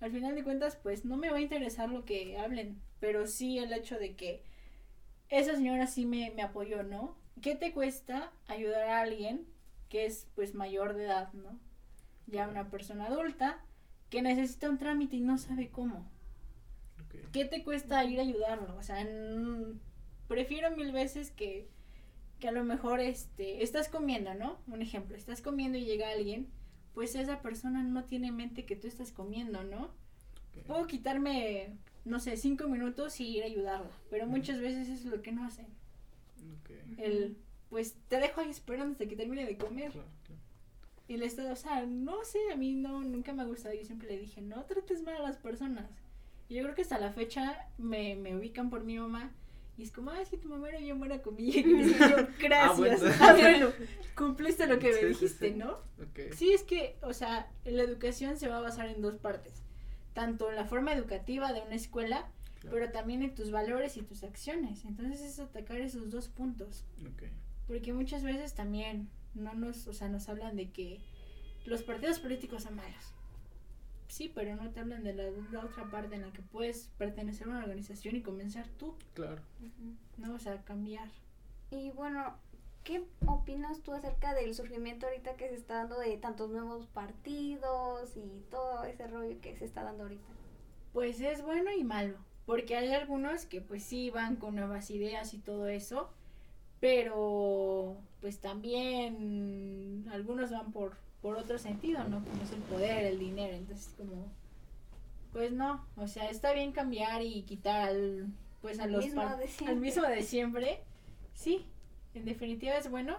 Speaker 3: Al final de cuentas, pues no me va a interesar lo que hablen, pero sí el hecho de que esa señora sí me, me apoyó, ¿no? ¿Qué te cuesta ayudar a alguien que es pues mayor de edad, ¿no? Ya una persona adulta que necesita un trámite y no sabe cómo. ¿Qué te cuesta ir a ayudarlo? O sea, prefiero mil veces que, que a lo mejor este, estás comiendo, ¿no? Un ejemplo, estás comiendo y llega alguien, pues esa persona no tiene en mente que tú estás comiendo, ¿no? Puedo quitarme, no sé, cinco minutos y ir a ayudarla, pero muchas veces es lo que no hacen.
Speaker 2: Ok.
Speaker 3: El, pues te dejo ahí esperando hasta que termine de comer.
Speaker 2: Claro, claro.
Speaker 3: Y le está, o sea, no sé, a mí no, nunca me ha gustado. Yo siempre le dije, no trates mal a las personas. Y yo creo que hasta la fecha me, me ubican por mi mamá. Y es como, ah, es que tu mamá era bien buena conmigo. Y yo, gracias.
Speaker 2: bueno.
Speaker 3: Ah, bueno, cumpliste lo que
Speaker 2: Sí,
Speaker 3: me dijiste,
Speaker 2: sí.
Speaker 3: ¿no?
Speaker 2: Ok.
Speaker 3: Sí, es que, o sea, la educación se va a basar en dos partes. Tanto en la forma educativa de una escuela,
Speaker 2: Claro.
Speaker 3: pero también en tus valores y tus acciones. Entonces es atacar esos dos puntos.
Speaker 2: Ok.
Speaker 3: Porque muchas veces también no nos, o sea, nos hablan de que los partidos políticos son malos. Sí, pero no te hablan de la, la otra parte en la que puedes pertenecer a una organización y comenzar tú,
Speaker 2: Claro.
Speaker 3: ¿no? O sea, cambiar.
Speaker 1: Y bueno, ¿qué opinas tú acerca del surgimiento ahorita que se está dando de tantos nuevos partidos y todo ese rollo que se está dando ahorita?
Speaker 3: Pues es bueno y malo, porque hay algunos que pues sí van con nuevas ideas y todo eso, pero pues también algunos van por, por otro sentido, ¿no? Como es el poder, el dinero, entonces como, pues no, o sea, está bien cambiar y quitar al, pues a
Speaker 1: Al
Speaker 3: los
Speaker 1: mismo
Speaker 3: al mismo de siempre, sí, en definitiva es bueno,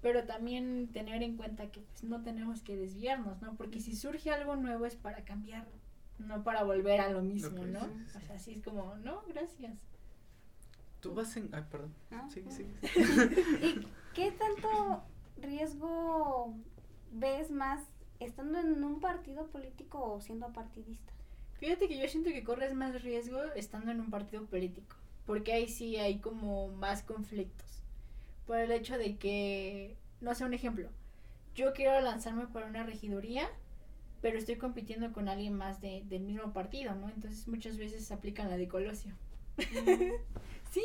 Speaker 3: pero también tener en cuenta que pues no tenemos que desviarnos, ¿no? Porque si surge algo nuevo es para cambiarlo, no para volver a lo mismo, ¿no?
Speaker 2: sí, sí,
Speaker 3: O sea, así es como, no, gracias.
Speaker 2: Tú vas en. Ay, perdón. Sí, sí.
Speaker 1: ¿Y qué tanto riesgo ves más estando en un partido político o siendo partidista?
Speaker 3: Fíjate que yo siento que corres más riesgo estando en un partido político, porque ahí sí hay como más conflictos. Por el hecho de que, no sé, un ejemplo, yo quiero lanzarme para una regiduría, pero estoy compitiendo con alguien más de, del mismo partido, ¿no? Entonces muchas veces aplican la de Colosio. sí,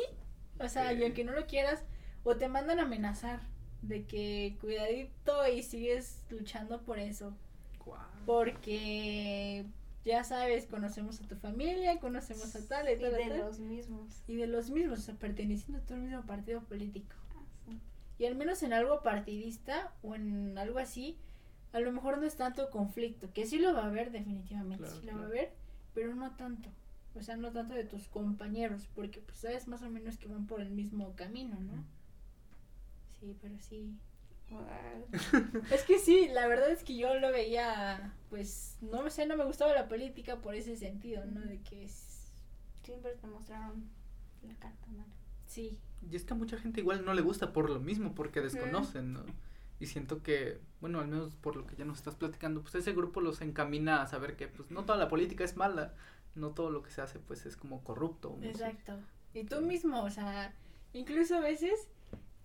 Speaker 3: o sea, y
Speaker 2: Ok.
Speaker 3: aunque no lo quieras, o te mandan a amenazar de que cuidadito y sigues luchando por eso. Porque ya sabes, conocemos a tu familia, conocemos a tal y tal, y
Speaker 1: de
Speaker 3: tal.
Speaker 1: los mismos.
Speaker 3: Y de los mismos, o sea, perteneciendo a todo el mismo partido político.
Speaker 1: Ah, sí.
Speaker 3: Y al menos en algo partidista o en algo así, a lo mejor no es tanto conflicto, que sí lo va a haber definitivamente,
Speaker 2: Claro,
Speaker 3: sí lo va a haber, pero no tanto. O sea, no tanto de tus compañeros, porque pues sabes más o menos que van por el mismo camino, ¿no? Sí, pero sí. Es que sí, la verdad es que yo lo veía, pues, no sé, no me gustaba la política por ese sentido, ¿no? De que es,
Speaker 1: Siempre te mostraron la carta mala.
Speaker 3: sí,
Speaker 2: Y es que a mucha gente igual no le gusta por lo mismo, porque desconocen, ¿no? Y siento que, bueno, al menos por lo que ya nos estás platicando, pues ese grupo los encamina a saber que, pues, no toda la política es mala, no todo lo que se hace, pues, es como corrupto.
Speaker 3: exacto. Y tú mismo, o sea, incluso a veces,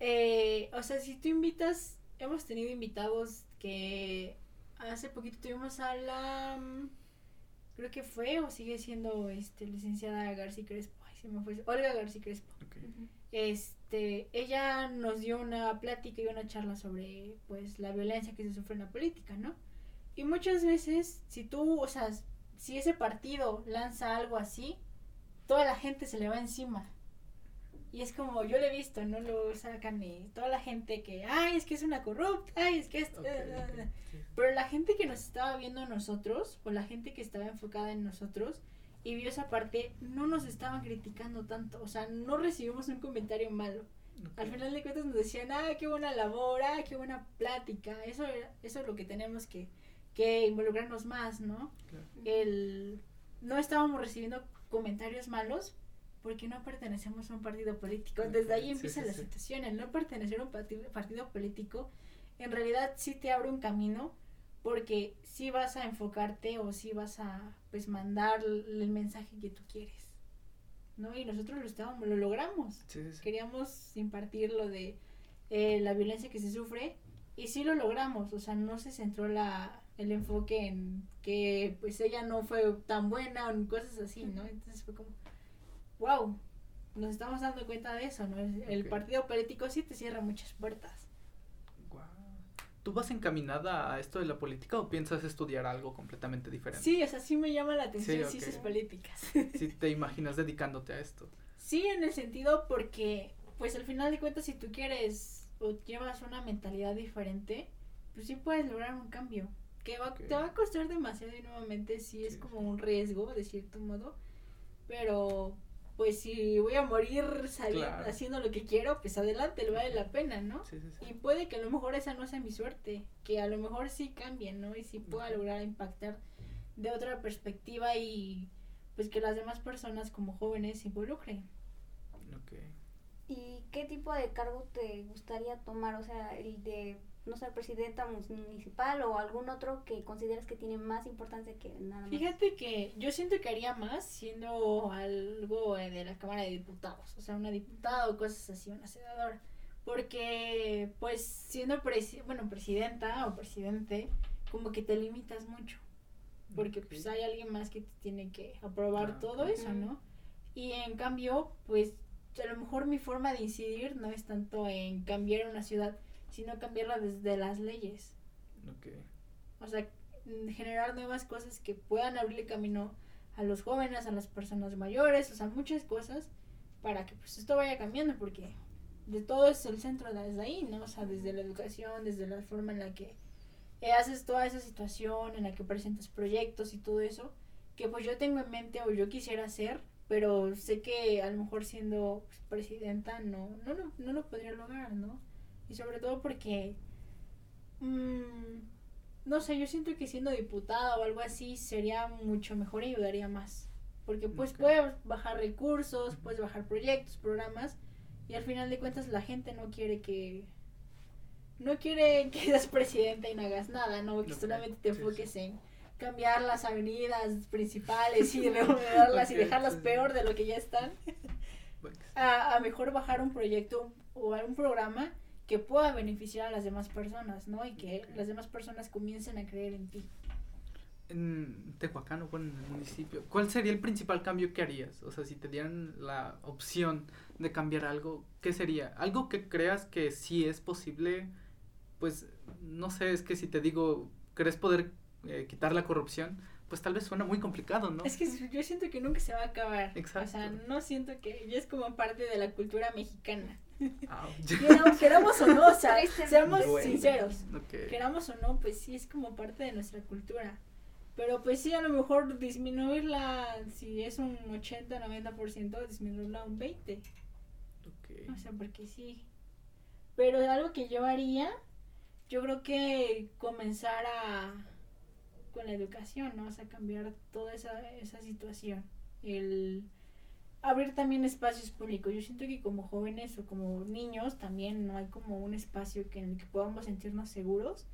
Speaker 3: eh, o sea, si tú invitas, hemos tenido invitados que hace poquito tuvimos a la, mm, creo que fue o sigue siendo, este, licenciada García Crespo, ay, se me fue, Olga García Crespo. Este, ella nos dio una plática y una charla sobre, pues, la violencia que se sufre en la política, ¿no? Y muchas veces, si tú, o sea, si ese partido lanza algo así, toda la gente se le va encima. Y es como, yo lo he visto, ¿no? Lo sacan y toda la gente que, ay, es que es una corrupta, ay, es que es...
Speaker 2: Ok, ok, sí.
Speaker 3: Pero la gente que nos estaba viendo a nosotros, o la gente que estaba enfocada en nosotros, y vio esa parte, no nos estaban criticando tanto. O sea, no recibimos un comentario malo.
Speaker 2: Ok.
Speaker 3: Al final de cuentas nos decían, ah, qué buena labor, ah, qué buena plática. Eso, era- eso es lo que tenemos que, que involucrarnos más, ¿no? El, no estábamos recibiendo comentarios malos porque no pertenecemos a un partido político. Desde ahí empieza
Speaker 2: sí,
Speaker 3: la situación. El no pertenecer a un partido, partido político, en realidad sí te abre un camino porque sí vas a enfocarte o sí vas a pues mandar el mensaje que tú quieres. ¿No? Y nosotros lo estábamos, lo logramos.
Speaker 2: Sí, sí, sí.
Speaker 3: Queríamos impartir lo de eh, la violencia que se sufre y sí lo logramos, o sea, no se centró la el enfoque en que pues ella no fue tan buena o en cosas así, ¿no? Entonces fue como wow, nos estamos dando cuenta de eso, ¿no? El, partido político sí te cierra muchas puertas.
Speaker 2: Guau. ¿Tú vas encaminada a esto de la política o piensas estudiar algo completamente diferente?
Speaker 3: Sí, o sea, sí me llama la atención
Speaker 2: Sí,
Speaker 3: ciencias políticas.
Speaker 2: Si te imaginas dedicándote a esto.
Speaker 3: Sí, en el sentido porque, pues al final de cuentas, si tú quieres o llevas una mentalidad diferente, pues sí puedes lograr un cambio. Que va,
Speaker 2: Ok.
Speaker 3: te va a costar demasiado y nuevamente sí es
Speaker 2: Sí,
Speaker 3: como
Speaker 2: sí.
Speaker 3: un riesgo, de cierto modo. Pero, pues si voy a morir sali-
Speaker 2: Claro.
Speaker 3: haciendo lo que quiero, pues adelante, le vale la pena, ¿no?
Speaker 2: Sí, sí, sí.
Speaker 3: Y puede que a lo mejor esa no sea mi suerte, que a lo mejor sí cambie, ¿no? Y sí pueda lograr impactar de otra perspectiva y pues que las demás personas como jóvenes se involucren.
Speaker 2: Ok.
Speaker 1: ¿Y qué tipo de cargo te gustaría tomar? O sea, el de, no sé, presidenta municipal o algún otro que consideras que tiene más importancia que nada más.
Speaker 3: Fíjate que yo siento que haría más siendo algo eh, de la Cámara de Diputados, o sea, una diputada o cosas así, una senadora. Porque, pues, siendo presi bueno, presidenta o presidente, como que te limitas mucho. Porque, pues, hay alguien más que te tiene que aprobar todo eso. ¿no? Y en cambio, pues, a lo mejor mi forma de incidir no es tanto en cambiar una ciudad, sino cambiarla desde las leyes.
Speaker 2: Ok.
Speaker 3: O sea, generar nuevas cosas que puedan abrirle camino a los jóvenes, a las personas mayores, o sea, muchas cosas para que pues esto vaya cambiando porque de todo es el centro desde ahí, ¿no? O sea, desde la educación, desde la forma en la que haces toda esa situación, en la que presentas proyectos y todo eso, que pues yo tengo en mente o yo quisiera hacer, pero sé que a lo mejor siendo pues, presidenta no, no, lo- no lo podría lograr, ¿no? Y sobre todo porque, mm, no sé, yo siento que siendo diputada o algo así sería mucho mejor y ayudaría más. Porque pues puedes bajar recursos, puedes bajar proyectos, programas, y al final de cuentas la gente no quiere que... No quiere que seas presidenta y no hagas nada, ¿no? Que solamente te enfoques
Speaker 2: sí.
Speaker 3: en cambiar las avenidas principales y remodelarlas y dejarlas
Speaker 2: sí,
Speaker 3: peor de lo que ya están a, a mejor bajar un proyecto o un programa que pueda beneficiar a las demás personas, ¿no? Y que las demás personas comiencen a creer en ti.
Speaker 2: En Tehuacán o en el municipio, ¿cuál sería el principal cambio que harías? O sea, si te dieran la opción de cambiar algo, ¿qué sería? Algo que creas que sí es posible, pues no sé, es que si te digo, ¿crees poder eh, quitar la corrupción? Pues tal vez suena muy complicado, ¿no?
Speaker 3: Es que yo siento que nunca se va a acabar.
Speaker 2: Exacto.
Speaker 3: O sea, no siento que ya es como parte de la cultura mexicana. Queramos, queramos o no, o sea, seamos
Speaker 2: Bueno,
Speaker 3: sinceros. Queramos o no, pues sí es como parte de nuestra cultura. Pero pues sí, a lo mejor disminuirla, si es un 80-90%, disminuirla a un 20%.
Speaker 2: ok.
Speaker 3: O sea, porque sí. Pero algo que yo haría, yo creo que comenzar a con la educación, ¿no? O sea, cambiar toda esa, esa situación. El abrir también espacios públicos. Yo siento que como jóvenes o como niños también no hay como un espacio que en el que podamos sentirnos seguros,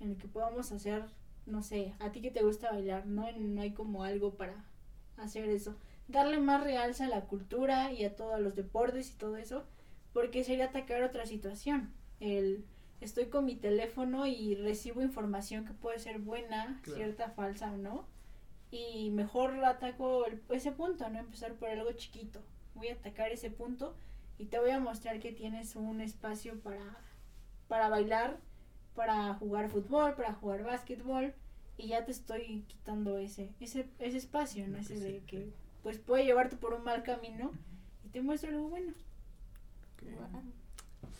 Speaker 3: en el que podamos hacer, no sé, a ti que te gusta bailar, ¿no? No hay como algo para hacer eso. Darle más realce a la cultura y a todos los deportes y todo eso, porque sería atacar otra situación. El estoy con mi teléfono y recibo información que puede ser buena,
Speaker 2: Claro.
Speaker 3: cierta, falsa o no. Y mejor ataco el- ese punto, ¿no? Empezar por algo chiquito. Voy a atacar ese punto y te voy a mostrar que tienes un espacio para, para bailar, para jugar fútbol, para jugar básquetbol. Y ya te estoy quitando ese, ese, ese espacio, ¿no? Ese de que pues puede llevarte por un mal camino y te muestra algo bueno.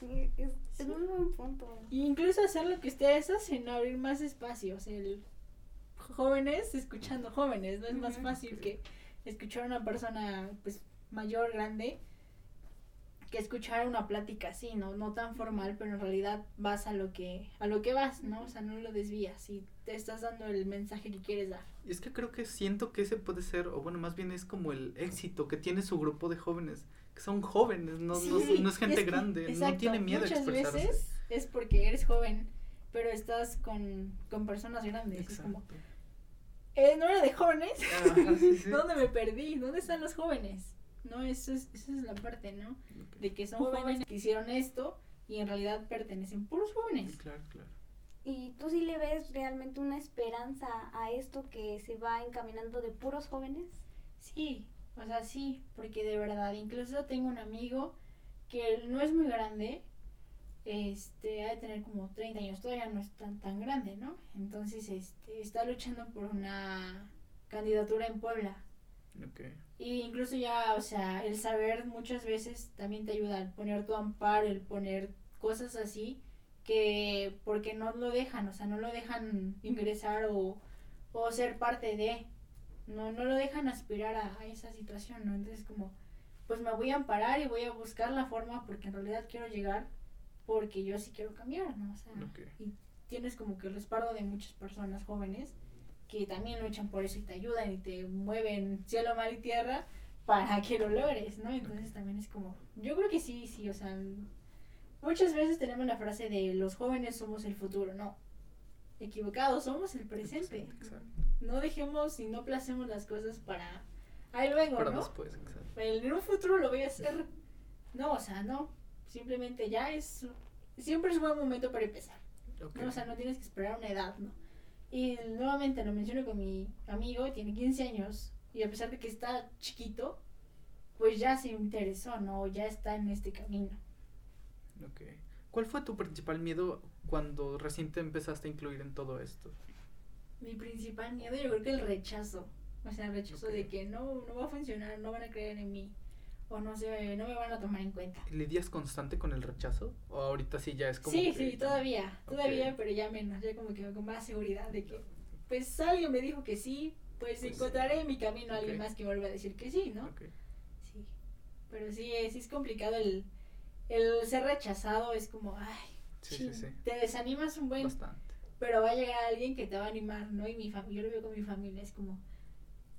Speaker 1: Sí, es,
Speaker 3: Sí.
Speaker 1: es un buen punto.
Speaker 3: Y incluso hacer lo que ustedes hacen, abrir más espacios. El jóvenes escuchando jóvenes, no es más fácil que escuchar a una persona pues mayor, grande, que escuchar una plática así, ¿no? No tan formal, pero en realidad vas a lo que, a lo que vas, ¿no? O sea, no lo desvías y te estás dando el mensaje que quieres dar.
Speaker 2: Y es que creo que siento que ese puede ser, o bueno, más bien es como el éxito que tiene su grupo de jóvenes, que son jóvenes, no, no,
Speaker 3: Sí,
Speaker 2: no es gente
Speaker 3: que-
Speaker 2: grande, no
Speaker 3: exacto,
Speaker 2: tiene miedo a
Speaker 3: Muchas
Speaker 2: expresarse.
Speaker 3: veces es porque eres joven, pero estás con, con personas grandes. Es como, ¿no era de jóvenes?
Speaker 2: Sí, sí.
Speaker 3: ¿Dónde me perdí? ¿Dónde están los jóvenes? No, eso es, esa es la parte, ¿no? De que son jóvenes que hicieron esto y en realidad pertenecen puros jóvenes.
Speaker 2: Claro, claro.
Speaker 1: ¿Y tú sí le ves realmente una esperanza a esto que se va encaminando de puros jóvenes?
Speaker 3: Sí, o sea, sí, porque de verdad, incluso tengo un amigo que no es muy grande, este, ha de tener como 30 años, todavía no es tan, tan grande, ¿no? Entonces, este, está luchando por una candidatura en Puebla.
Speaker 2: Ok.
Speaker 3: Y incluso ya, o sea, el saber muchas veces también te ayuda al poner tu amparo, el poner cosas así, que porque no lo dejan, o sea, no lo dejan ingresar o, o ser parte de, no, no lo dejan aspirar a, a esa situación, ¿no? Entonces como, pues me voy a amparar y voy a buscar la forma porque en realidad quiero llegar, porque yo sí quiero cambiar, ¿no? O sea, y tienes como que el respaldo de muchas personas jóvenes que también luchan por eso y te ayudan y te mueven cielo, mar y tierra para que lo logres, ¿no? Entonces también es como, yo creo que sí, sí, o sea, muchas veces tenemos la frase de los jóvenes somos el futuro, no, equivocados, somos el presente.
Speaker 2: Exacto.
Speaker 3: No dejemos y no placemos las cosas para, ahí luego,
Speaker 2: Para
Speaker 3: ¿no?
Speaker 2: después, exacto.
Speaker 3: en un futuro lo voy a hacer. No, o sea, no, simplemente ya es, siempre es un buen momento para empezar.
Speaker 2: Ok.
Speaker 3: ¿no? O sea, no tienes que esperar una edad, ¿no? Y nuevamente lo menciono con mi amigo, tiene 15 años, y a pesar de que está chiquito, pues ya se interesó, ¿no? Ya está en este camino.
Speaker 2: Ok. ¿Cuál fue tu principal miedo cuando recién te empezaste a incluir en todo esto?
Speaker 3: Mi principal miedo yo creo que el rechazo. O sea, el rechazo de que no, no va a funcionar, no van a creer en mí, o no, se, no me van a tomar en cuenta.
Speaker 2: ¿Lidias constante con el rechazo? ¿O ahorita sí ya es como
Speaker 3: Sí,
Speaker 2: que
Speaker 3: sí, todavía, todavía, pero ya menos, ya como que con más seguridad de que, pues alguien me dijo que sí, pues,
Speaker 2: Pues,
Speaker 3: encontraré en mi camino a alguien más que vuelva a decir que sí, ¿no?
Speaker 2: Ok.
Speaker 3: Sí, pero sí, es, es complicado el, el ser rechazado, es como, ay,
Speaker 2: Sí,
Speaker 3: chin,
Speaker 2: sí, sí.
Speaker 3: te desanimas un buen,
Speaker 2: Bastante.
Speaker 3: pero va a llegar alguien que te va a animar, ¿no? Y mi familia, yo lo veo con mi familia, es como,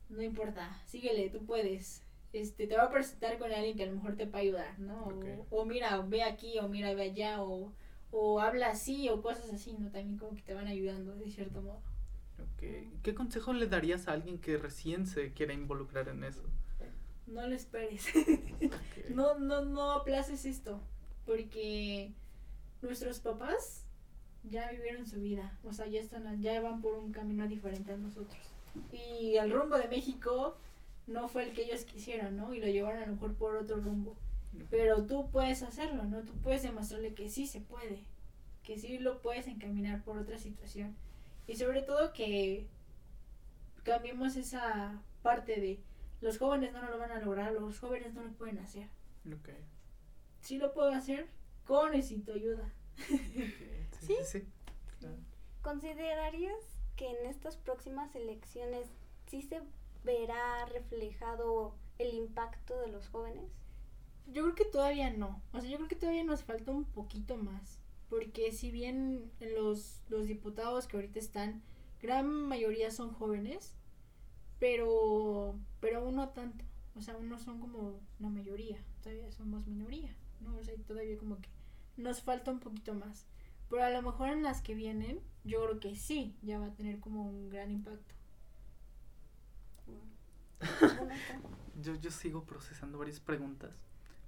Speaker 3: no importa, síguele, tú puedes. Este, te va a presentar con alguien que a lo mejor te va a ayudar, ¿no? O-
Speaker 2: Ok.
Speaker 3: O, mira, ve aquí, o mira, ve allá, o, o habla así, o cosas así, ¿no? También como que te van ayudando de cierto modo.
Speaker 2: Ok. ¿Qué consejo le darías a alguien que recién se quiera involucrar en eso?
Speaker 3: No lo esperes.
Speaker 2: Ok.
Speaker 3: no, no, no aplaces esto, porque nuestros papás ya vivieron su vida, o sea, ya están, ya van por un camino diferente a nosotros. Y el rumbo de México no fue el que ellos quisieron, ¿no? Y lo llevaron a lo mejor por otro rumbo. Pero tú puedes hacerlo, ¿no? Tú puedes demostrarle que sí se puede, que sí lo puedes encaminar por otra situación. Y sobre todo que cambiemos esa parte de los jóvenes no lo van a lograr, los jóvenes no lo pueden hacer.
Speaker 2: Ok.
Speaker 3: Sí lo puedo hacer con necesito ayuda.
Speaker 2: ok. Sí, sí, sí. Claro.
Speaker 1: ¿Considerarías que en estas próximas elecciones sí se verá reflejado el impacto de los jóvenes?
Speaker 3: Yo creo que todavía no. O sea, yo creo que todavía nos falta un poquito más. Porque si bien los, los diputados que ahorita están, gran mayoría son jóvenes, pero, pero aún no tanto. O sea, aún no son como la mayoría. Todavía somos minoría. ¿no? O sea, todavía como que nos falta un poquito más. Pero a lo mejor en las que vienen, yo creo que sí, ya va a tener como un gran impacto.
Speaker 2: Yo, yo sigo procesando varias preguntas.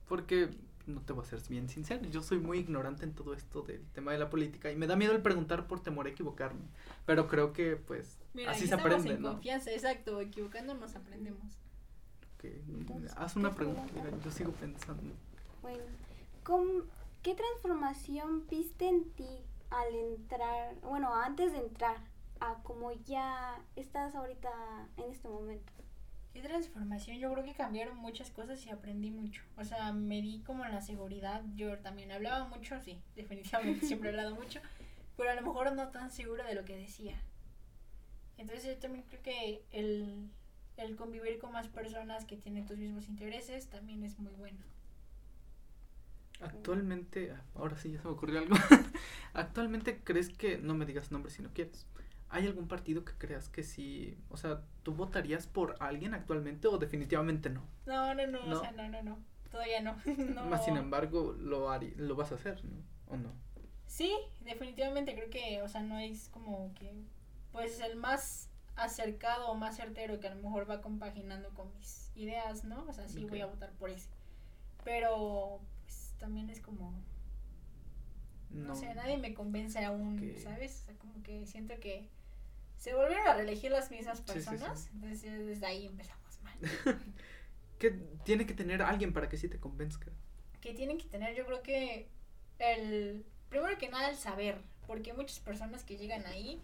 Speaker 2: Porque, no te voy a ser bien sincero, yo soy muy ignorante en todo esto del tema de la política y me da miedo el preguntar por temor a equivocarme. Pero creo que, pues,
Speaker 3: Mira,
Speaker 2: así se aprende,
Speaker 3: en
Speaker 2: ¿no?
Speaker 3: confianza, exacto. Equivocándonos aprendemos.
Speaker 1: Entonces,
Speaker 2: haz una
Speaker 1: ¿qué
Speaker 2: pregunta,
Speaker 1: pregunta?
Speaker 2: mira, yo sigo pensando.
Speaker 1: Bueno, ¿cómo- ¿qué transformación viste en ti al entrar, bueno, antes de entrar, a como ya estás ahorita en este momento?
Speaker 3: ¿Qué transformación? Yo creo que cambiaron muchas cosas y aprendí mucho. O sea, me di como la seguridad. Yo también hablaba mucho, sí, definitivamente siempre he hablado mucho, pero a lo mejor no tan segura de lo que decía. Entonces yo también creo que el, el convivir con más personas que tienen tus mismos intereses también es muy bueno.
Speaker 2: Actualmente, ah, ahora sí ya se me ocurrió algo. Actualmente crees que, no me digas nombre si no quieres, ¿hay algún partido que creas que sí, o sea, tú votarías por alguien actualmente o definitivamente no?
Speaker 3: No, no, no,
Speaker 2: No.
Speaker 3: o sea, no, no, no. Todavía no. no.
Speaker 2: Más sin embargo, lo, harí- lo vas a hacer, ¿no? ¿O no?
Speaker 3: Sí, definitivamente creo que, o sea, no es como que, pues el más acercado o más certero que a lo mejor va compaginando con mis ideas, ¿no? O sea, sí voy a votar por ese. Pero, pues también es como, no,
Speaker 2: No.
Speaker 3: sé, nadie me convence aún. ¿sabes? O sea, como que siento que se volvieron a reelegir las mismas
Speaker 2: Sí, sí, sí.
Speaker 3: personas, entonces desde ahí empezamos mal.
Speaker 2: ¿Qué tiene que tener alguien para que sí te convenzca?
Speaker 3: que tienen que tener, yo creo que el primero que nada el saber, porque muchas personas que llegan ahí,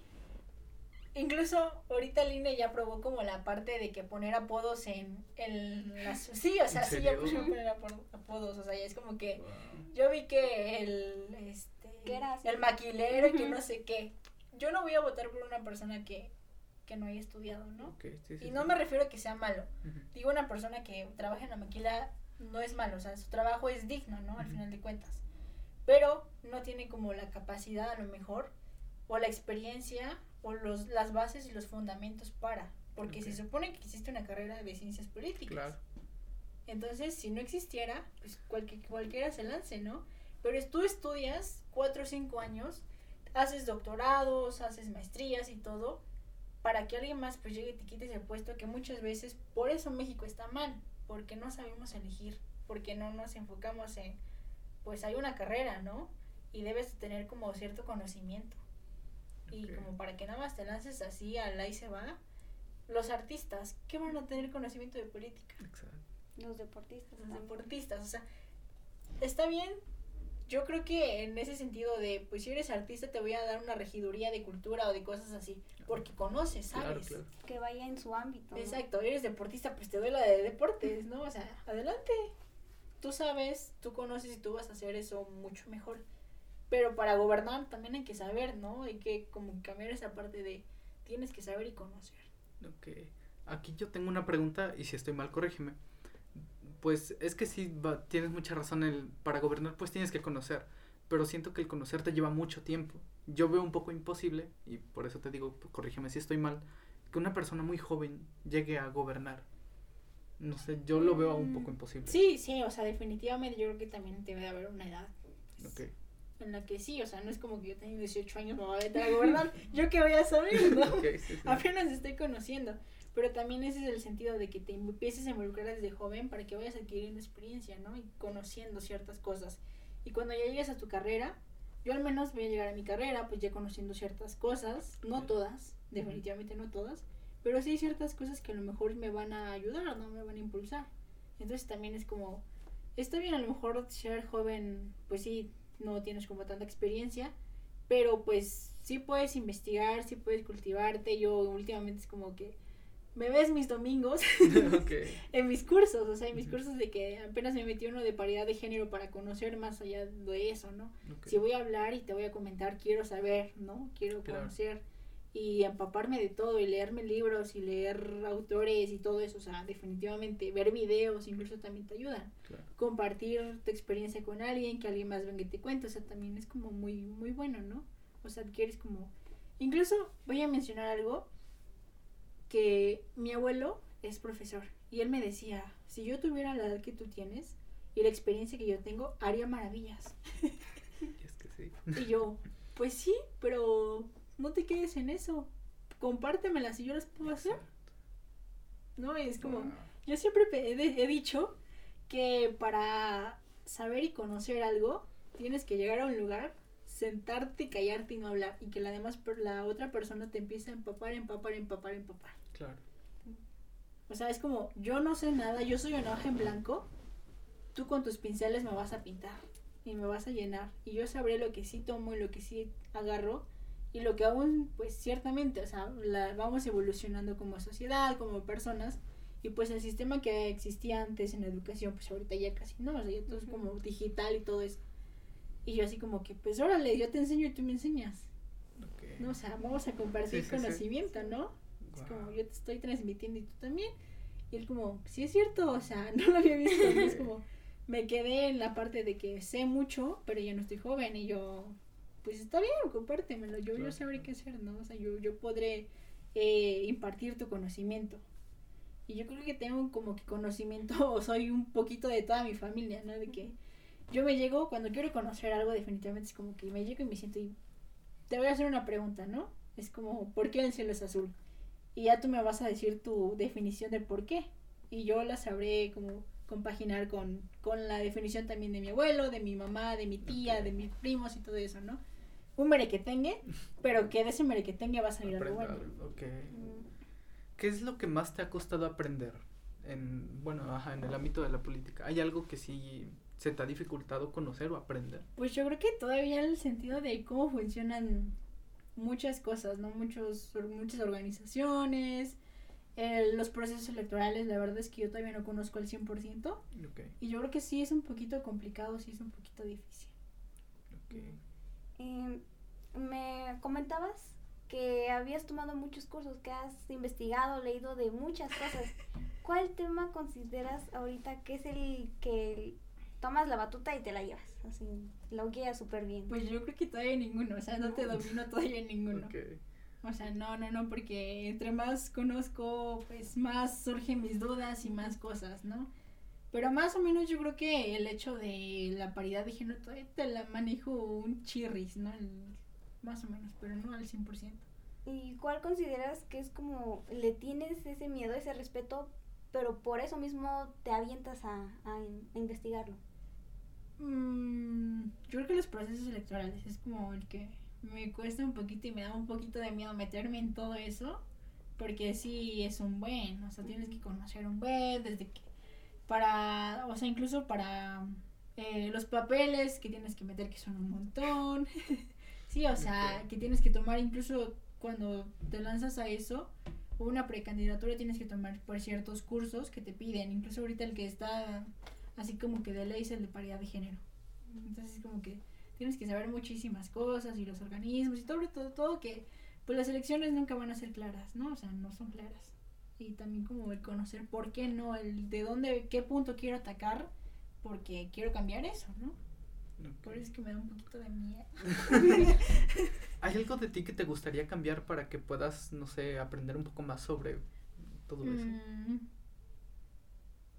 Speaker 3: incluso ahorita el INE ya probó como la parte de que poner apodos en, en las sí, o sea,
Speaker 2: ¿En
Speaker 3: sí ya pusieron poner apo- apodos, o sea, ya es como que yo vi que el este
Speaker 1: Que era así.
Speaker 3: el maquilero y que no sé qué. Yo no voy a votar por una persona que que no haya estudiado, ¿no?
Speaker 2: Ok, sí, sí,
Speaker 3: Y no
Speaker 2: sí.
Speaker 3: me refiero a que sea malo, digo una persona que trabaja en la maquila no es malo, o sea, su trabajo es digno, ¿no? Al final de cuentas. Pero no tiene como la capacidad a lo mejor, o la experiencia, o los, las bases y los fundamentos para. Porque se supone que existe una carrera de ciencias políticas.
Speaker 2: Claro.
Speaker 3: Entonces, si no existiera, pues cualque- cualquiera se lance, ¿no? Pero tú estudias cuatro o cinco años, haces doctorados, haces maestrías y todo, para que alguien más pues llegue y te quite ese puesto que muchas veces, por eso México está mal, porque no sabemos elegir, porque no nos enfocamos en, pues hay una carrera, ¿no? Y debes tener como cierto conocimiento. Y como para que nada más te lances así, al ahí se va. Los artistas, ¿qué van a tener conocimiento de política?
Speaker 2: Exacto.
Speaker 1: Los deportistas.
Speaker 3: los
Speaker 1: también.
Speaker 3: deportistas, o sea, está bien. Yo creo que en ese sentido de, pues si eres artista te voy a dar una regiduría de cultura o de cosas así, porque conoces,
Speaker 2: Claro,
Speaker 3: sabes.
Speaker 2: claro.
Speaker 1: Que vaya en su ámbito. ¿no?
Speaker 3: Exacto, eres deportista, pues te doy la de deportes, ¿no? O sea, adelante. Tú sabes, tú conoces y tú vas a hacer eso mucho mejor. Pero para gobernar también hay que saber, ¿no? Hay que como cambiar esa parte de tienes que saber y conocer.
Speaker 2: Ok. Aquí yo tengo una pregunta y si estoy mal, corrígeme. Pues es que sí, va- tienes mucha razón. El, para gobernar, pues tienes que conocer. Pero siento que el conocer te lleva mucho tiempo. Yo veo un poco imposible, y por eso te digo, corrígeme si estoy mal, que una persona muy joven llegue a gobernar. No sé, yo lo veo un poco
Speaker 3: Mm,
Speaker 2: imposible.
Speaker 3: Sí, sí, o sea, definitivamente yo creo que también debe de haber una edad
Speaker 2: Ok.
Speaker 3: en la que sí, o sea, no es como que yo tengo 18 años, me voy a meter a gobernar, yo qué voy a saber, ¿no?
Speaker 2: Ok, sí, sí.
Speaker 3: Apenas estoy conociendo, pero también ese es el sentido de que te empieces a involucrar desde joven para que vayas adquiriendo experiencia, ¿no? Y conociendo ciertas cosas. Y cuando ya llegues a tu carrera, yo al menos voy a llegar a mi carrera, pues ya conociendo ciertas cosas, no todas, definitivamente no todas, pero sí hay ciertas cosas que a lo mejor me van a ayudar, ¿no? Me van a impulsar. Entonces también es como, está bien a lo mejor ser joven, pues sí, no tienes como tanta experiencia, pero pues sí puedes investigar, sí puedes cultivarte. Yo últimamente es como que me ves mis domingos en mis cursos, o sea, en mis cursos de que apenas me metí uno de paridad de género para conocer más allá de eso, ¿no? Si voy a hablar y te voy a comentar, quiero saber, ¿no? Quiero
Speaker 2: Claro.
Speaker 3: conocer y empaparme de todo y leerme libros y leer autores y todo eso, o sea, definitivamente ver videos incluso también te ayudan.
Speaker 2: Claro.
Speaker 3: Compartir tu experiencia con alguien, que alguien más venga y te cuente, o sea, también es como muy muy bueno, ¿no? O sea, quieres como incluso voy a mencionar algo que mi abuelo es profesor y él me decía, si yo tuviera la edad que tú tienes y la experiencia que yo tengo, haría maravillas.
Speaker 2: Y es que sí.
Speaker 3: Y yo, pues sí, pero no te quedes en eso. Compártemelas y yo las puedo hacer. ¿No? Y es como,
Speaker 2: Wow.
Speaker 3: yo siempre he, he dicho que para saber y conocer algo, tienes que llegar a un lugar, sentarte y callarte y no hablar. Y que la, demás, per- la otra persona te empiece a empapar, empapar, empapar, empapar.
Speaker 2: Claro.
Speaker 3: O sea, es como, yo no sé nada, yo soy una hoja en blanco, tú con tus pinceles me vas a pintar y me vas a llenar y yo sabré lo que sí tomo y lo que sí agarro y lo que aún, pues ciertamente, o sea, la, vamos evolucionando como sociedad, como personas y pues el sistema que existía antes en la educación, pues ahorita ya casi no, o sea, ya todo es como digital y todo eso. Y yo así como que, pues órale, yo te enseño y tú me enseñas,
Speaker 2: Ok.
Speaker 3: ¿no? O sea, vamos a compartir
Speaker 2: Sí, sí, sí.
Speaker 3: conocimiento, ¿no? Es como yo te estoy transmitiendo y tú también. Y él como, sí es cierto, o sea, no lo había visto. y es como, me quedé en la parte de que sé mucho, pero ya no estoy joven y yo, pues está bien, compártemelo, yo, yo
Speaker 2: Claro.
Speaker 3: sabré qué hacer, ¿no? O sea, yo, yo podré eh, impartir tu conocimiento. Y yo creo que tengo como que conocimiento, o soy un poquito de toda mi familia, ¿no? De que yo me llego, cuando quiero conocer algo, definitivamente es como que me llego y me siento y te voy a hacer una pregunta, ¿no? Es como, ¿por qué el cielo es azul? Y ya tú me vas a decir tu definición de por qué. Y yo la sabré como compaginar con, con la definición también de mi abuelo, de mi mamá, de mi tía, de mis primos y todo eso, ¿no? Un merequetengue, pero que de ese merequetengue va a salir algo bueno.
Speaker 2: algo, ok.
Speaker 1: Mm,
Speaker 2: ¿Qué es lo que más te ha costado aprender en, bueno, ajá, en el ámbito de la política? ¿Hay algo que sí se te ha dificultado conocer o aprender?
Speaker 3: Pues yo creo que todavía en el sentido de cómo funcionan muchas cosas, ¿no? Muchos, muchas organizaciones, eh, los procesos electorales, la verdad es que yo todavía no conozco al 100%.
Speaker 2: Ok,
Speaker 3: Y yo creo que sí es un poquito complicado, sí es un poquito difícil.
Speaker 2: ok.
Speaker 1: eh, me comentabas que habías tomado muchos cursos, que has investigado, leído de muchas cosas. ¿Cuál tema consideras ahorita que es el que tomas la batuta y te la llevas? Así, lo guías súper bien.
Speaker 3: Pues yo creo que todavía ninguno, o sea, no te domino todavía ninguno. O sea, no, no, no, porque entre más conozco, pues más surgen mis dudas y más cosas, ¿no? Pero más o menos yo creo que el hecho de la paridad de género todavía te la manejo un chirris, ¿no? El- más o menos, pero no al 100%.
Speaker 1: ¿Y cuál consideras que es como le tienes ese miedo, ese respeto, pero por eso mismo te avientas a, a in- a investigarlo?
Speaker 3: Mm, yo creo que los procesos electorales es como el que me cuesta un poquito y me da un poquito de miedo meterme en todo eso, porque sí es un buen, o sea, tienes que conocer un buen, desde que para, o sea, incluso para eh, los papeles que tienes que meter que son un montón, sí, o sea, que tienes que tomar incluso cuando te lanzas a eso, una precandidatura tienes que tomar por ciertos cursos que te piden, incluso ahorita el que está así como que de ley es el de paridad de género. Entonces como que tienes que saber muchísimas cosas y los organismos y todo, todo, todo que pues las elecciones nunca van a ser claras, ¿no? O sea, no son claras. Y también como el conocer por qué no, el de dónde, qué punto quiero atacar, porque quiero cambiar eso, ¿no? Por eso es que me da un poquito de miedo.
Speaker 2: ¿Hay algo de ti que te gustaría cambiar para que puedas, no sé, aprender un poco más sobre todo eso?
Speaker 3: Mm,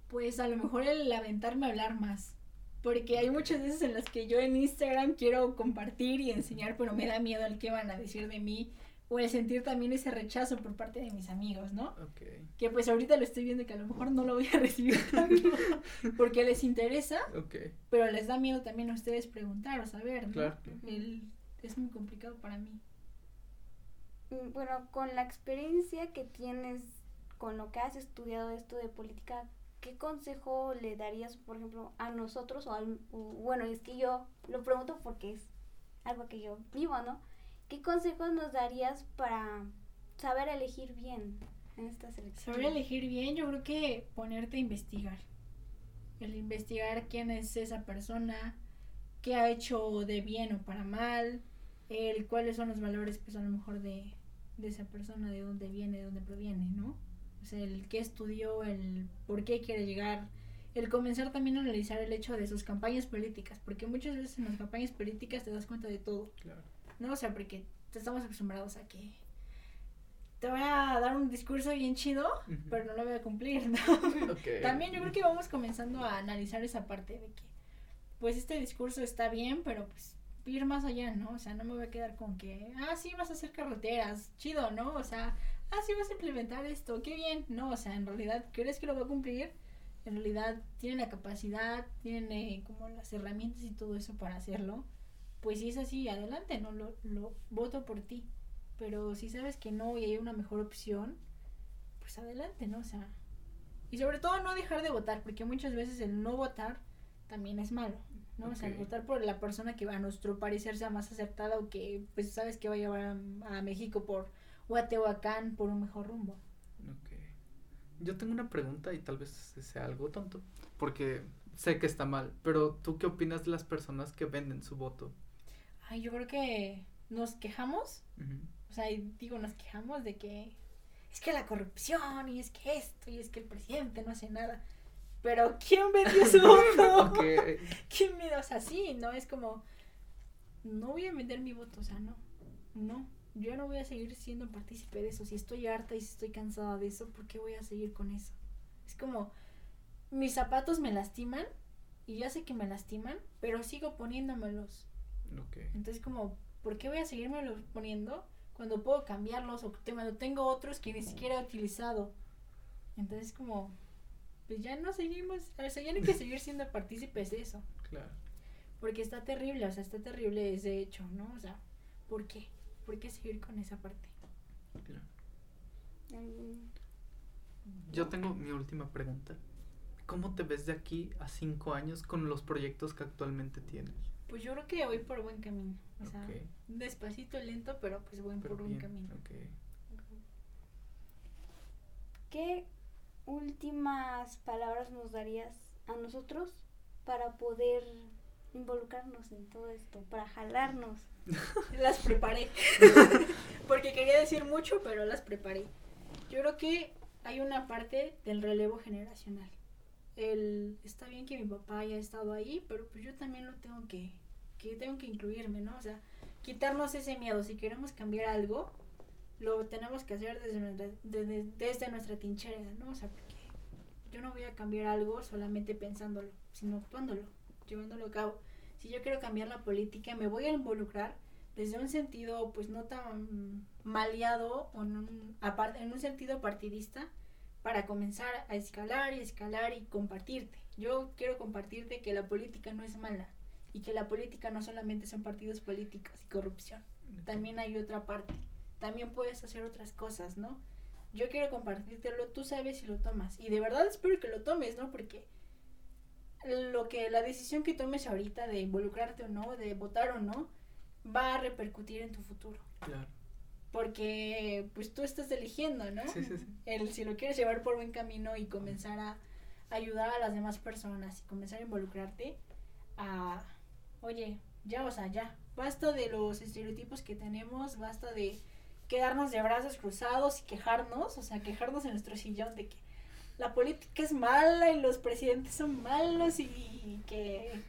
Speaker 3: Pues a lo mejor el aventarme a hablar más. Porque hay muchas veces en las que yo en Instagram quiero compartir y enseñar, pero me da miedo el que van a decir de mí. O el sentir también ese rechazo por parte de mis amigos, ¿no?
Speaker 2: Ok,
Speaker 3: Que pues ahorita lo estoy viendo que a lo mejor no lo voy a recibir tanto porque les interesa,
Speaker 2: ok,
Speaker 3: pero les da miedo también a ustedes preguntar o saber, ¿no?
Speaker 2: claro.
Speaker 3: El- es muy complicado para mí.
Speaker 1: Mm, Bueno, con la experiencia que tienes, con lo que has estudiado esto de política, ¿qué consejo le darías, por ejemplo, a nosotros o al, o- bueno, es que yo lo pregunto porque es algo que yo vivo, ¿no? ¿Qué consejos nos darías para saber elegir bien en estas elecciones?
Speaker 3: Saber elegir bien, yo creo que ponerte a investigar. El investigar quién es esa persona, qué ha hecho de bien o para mal, el cuáles son los valores, pues a lo mejor de, de esa persona, de dónde viene, de dónde proviene, ¿no? Sea, el qué estudió, el por qué quiere llegar, el comenzar también a analizar el hecho de sus campañas políticas, porque muchas veces en las campañas políticas te das cuenta de todo.
Speaker 2: claro.
Speaker 3: ¿no? O sea, porque estamos acostumbrados a que te voy a dar un discurso bien chido, pero no lo voy a cumplir, ¿no?
Speaker 2: Ok.
Speaker 3: También yo creo que vamos comenzando a analizar esa parte de que, pues este discurso está bien, pero pues ir más allá, ¿no? O sea, no me voy a quedar con que, ah, sí, vas a hacer carreteras, chido, ¿no? O sea, ah, sí, vas a implementar esto, qué bien, ¿no? O sea, en realidad, ¿crees que lo va a cumplir? En realidad, tienen la capacidad, tienen eh, como las herramientas y todo eso para hacerlo. Pues si es así, adelante, ¿no? Lo, lo voto por ti. Pero si sabes que no y hay una mejor opción, pues adelante, ¿no? O sea, y sobre todo no dejar de votar, porque muchas veces el no votar también es malo, ¿no? O sea, votar por la persona que a nuestro parecer sea más acertada o que, pues, sabes que va a llevar a, a México por Huatehuacán por un mejor rumbo.
Speaker 2: Ok. Yo tengo una pregunta y tal vez sea algo tonto, porque sé que está mal, pero ¿tú qué opinas de las personas que venden su voto?
Speaker 3: Ay, yo creo que nos quejamos, o sea, digo, nos quejamos de que es que la corrupción y es que esto y es que el presidente no hace nada. Pero ¿quién vendió su voto? ¿Quién me O sea, sí, ¿no? Es como, no voy a vender mi voto, o sea, no, no. Yo no voy a seguir siendo partícipe de eso. Si estoy harta y si estoy cansada de eso, ¿por qué voy a seguir con eso? Es como, mis zapatos me lastiman y ya sé que me lastiman, pero sigo poniéndomelos. Entonces, como, ¿por qué voy a seguirme poniendo cuando puedo cambiarlos o cuando tengo otros que ni siquiera he utilizado? Entonces, como, pues ya no seguimos, o sea, ya no hay que seguir siendo partícipes de eso.
Speaker 2: Claro.
Speaker 3: Porque está terrible, o sea, está terrible ese hecho, ¿no? O sea, ¿por qué? ¿Por qué seguir con esa parte?
Speaker 2: claro. Yo tengo mi última pregunta. ¿Cómo te ves de aquí a cinco años con los proyectos que actualmente tienes?
Speaker 3: Pues yo creo que voy por buen camino. O sea, despacito, lento, pero pues voy
Speaker 2: Pero
Speaker 3: por buen
Speaker 2: bien,
Speaker 3: camino.
Speaker 2: ok.
Speaker 1: ¿Qué últimas palabras nos darías a nosotros para poder involucrarnos en todo esto, para jalarnos?
Speaker 3: Las preparé. Porque quería decir mucho, pero las preparé. Yo creo que hay una parte del relevo generacional. El, está bien que mi papá haya estado ahí, pero pues yo también lo tengo que, que tengo que incluirme, ¿no? O sea, quitarnos ese miedo. Si queremos cambiar algo, lo tenemos que hacer desde nuestra, desde, desde nuestra tinchera, ¿no? O sea, porque yo no voy a cambiar algo solamente pensándolo, sino actuándolo, llevándolo a cabo. Si yo quiero cambiar la política, me voy a involucrar desde un sentido, pues no tan maleado o en un, apar- en un sentido partidista para comenzar a escalar y escalar y compartirte. Yo quiero compartirte que la política no es mala y que la política no solamente son partidos políticos y corrupción también hay otra parte. También puedes hacer otras cosas, ¿no? Yo quiero compartírtelo, tú sabes si lo tomas. Y de verdad espero que lo tomes, ¿no? Porque lo que la decisión que tomes ahorita de involucrarte o no, de votar o no, va a repercutir en tu futuro.
Speaker 2: Claro.
Speaker 3: Porque pues tú estás eligiendo, ¿no?
Speaker 2: Sí, sí, sí.
Speaker 3: El si lo quieres llevar por buen camino y comenzar a ayudar a las demás personas y comenzar a involucrarte a, oye, ya, o sea, ya, basta de los estereotipos que tenemos, basta de quedarnos de brazos cruzados y quejarnos, o sea, quejarnos en nuestro sillón de que la política es mala y los presidentes son malos y que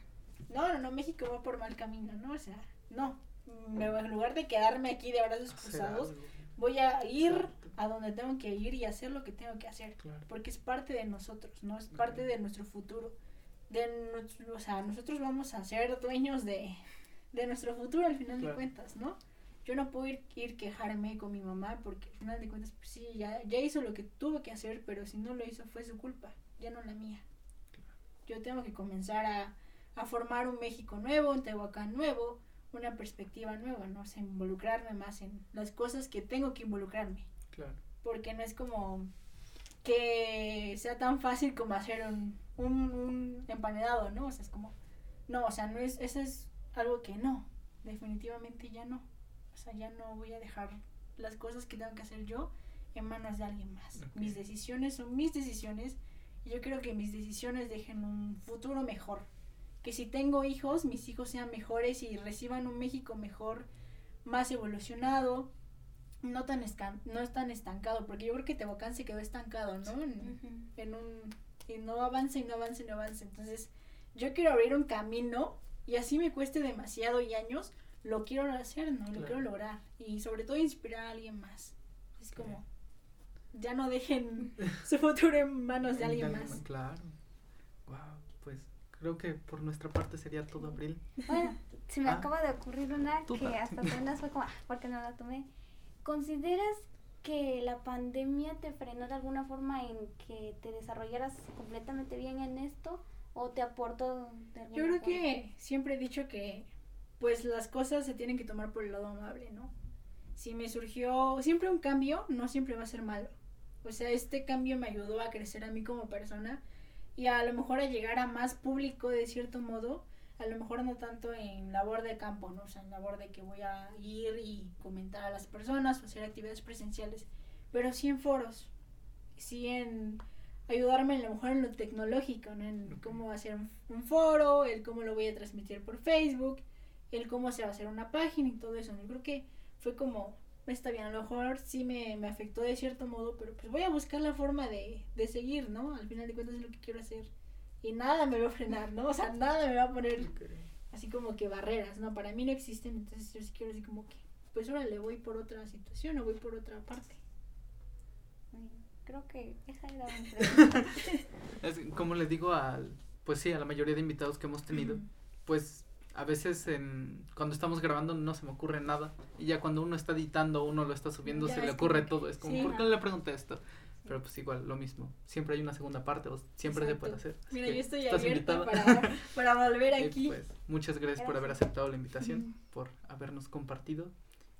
Speaker 3: no, no, no, México va por mal camino, ¿no? O sea, no, me- en lugar de quedarme aquí de brazos cruzados, voy a ir a donde tengo que ir y hacer lo que tengo que hacer
Speaker 2: Claro.
Speaker 3: porque es parte de nosotros, ¿no? Es parte de nuestro futuro. De nuestro- o sea, nosotros vamos a ser dueños de, de nuestro futuro al final
Speaker 2: Claro.
Speaker 3: de cuentas, ¿no? Yo no puedo ir, ir quejarme con mi mamá porque al final de cuentas, pues sí, ya, ya hizo lo que tuvo que hacer, pero si no lo hizo fue su culpa, ya no la mía. Yo tengo que comenzar a, a formar un México nuevo, un Tehuacán nuevo, una perspectiva nueva, ¿no? O sea, involucrarme más en las cosas que tengo que involucrarme
Speaker 2: Claro.
Speaker 3: porque no es como que sea tan fácil como hacer un, un, un emparedado, ¿no? O sea, es como, no, o sea, no es, eso es algo que no, definitivamente ya no. O sea, ya no voy a dejar las cosas que tengo que hacer yo en manos de alguien más. Mis decisiones son mis decisiones y yo quiero que mis decisiones dejen un futuro mejor. Que si tengo hijos, mis hijos sean mejores y reciban un México mejor, más evolucionado, no tan escan no es tan estancado, porque yo creo que Tehuacán se quedó estancado, ¿no? En,
Speaker 1: Ujú.
Speaker 3: en un y no avanza y no avanza y no avanza. Entonces, yo quiero abrir un camino y así me cueste demasiado y años, lo quiero hacer, ¿no? Lo
Speaker 2: Claro.
Speaker 3: quiero lograr y sobre todo inspirar a alguien más. Es como ya no dejen su futuro en manos de alguien más.
Speaker 2: Claro. Wow, pues creo que por nuestra parte sería todo abril.
Speaker 1: Bueno, se me
Speaker 2: Ah.
Speaker 1: acaba de ocurrir una que hasta apenas fue como, ah, ¿por qué no la tomé? ¿Consideras que la pandemia te frenó de alguna forma en que te desarrollaras completamente bien en esto o te aportó de alguna
Speaker 3: Yo creo
Speaker 1: forma?
Speaker 3: que siempre he dicho que pues las cosas se tienen que tomar por el lado amable, ¿no? Si me surgió siempre un cambio, no siempre va a ser malo. O sea, este cambio me ayudó a crecer a mí como persona y a lo mejor a llegar a más público de cierto modo, a lo mejor no tanto en labor de campo, ¿no? O sea, en labor de que voy a ir y comentar a las personas o hacer actividades presenciales, pero sí en foros, sí en ayudarme a lo mejor en lo tecnológico, ¿no? En cómo hacer un, un foro, el cómo lo voy a transmitir por Facebook, el cómo se va a hacer una página y todo eso. Yo creo que fue como, está bien, a lo mejor sí me, me afectó de cierto modo, pero pues voy a buscar la forma de, de seguir, ¿no? Al final de cuentas es lo que quiero hacer. y nada me va a frenar, ¿no? O sea, nada me va a poner así como que barreras, ¿no? Para mí no existen, entonces yo sí quiero así como que, pues ahora le voy por otra situación o voy por otra parte.
Speaker 1: Creo que esa era mi pregunta.
Speaker 2: Es como les digo al, pues sí, a la mayoría de invitados que hemos tenido, pues a veces en, cuando estamos grabando no se me ocurre nada y ya cuando uno está editando, uno lo está subiendo,
Speaker 3: Ya
Speaker 2: se le ocurre
Speaker 3: que-
Speaker 2: todo, es como,
Speaker 3: sí.
Speaker 2: ¿por qué no le pregunté esto? Pero pues igual, lo mismo, siempre hay una segunda parte, o siempre se puede hacer.
Speaker 3: Mira, yo estoy abierta
Speaker 2: invitada.
Speaker 3: para, para volver aquí.
Speaker 2: pues, muchas gracias, por haber aceptado la invitación, por habernos compartido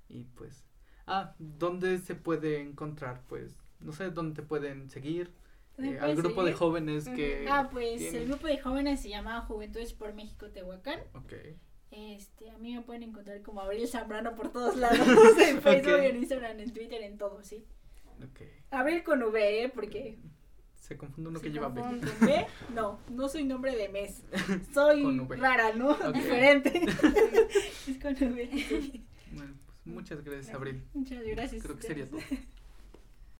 Speaker 2: y pues, ah, ¿dónde se puede encontrar? Pues, no sé, ¿dónde te pueden seguir?
Speaker 3: ¿Dónde
Speaker 2: Eh, al grupo de jóvenes que...
Speaker 3: Ah, pues
Speaker 2: tienen-
Speaker 3: el grupo de jóvenes se llama Juventudes por México Tehuacán.
Speaker 2: Ok.
Speaker 3: Este, a mí me pueden encontrar como Abril Zambrano por todos lados, en Facebook,
Speaker 2: Ok.
Speaker 3: en Instagram, en Twitter, en todo, sí.
Speaker 2: Ok.
Speaker 3: Abril con V, ¿eh? Porque
Speaker 2: Se confunde uno
Speaker 3: se
Speaker 2: que lleva B.
Speaker 3: no, no soy nombre de mes, soy rara, ¿no? Diferente. es con V.
Speaker 2: Bueno, pues muchas gracias, Abril.
Speaker 3: Muchas gracias.
Speaker 2: Creo que sería todo.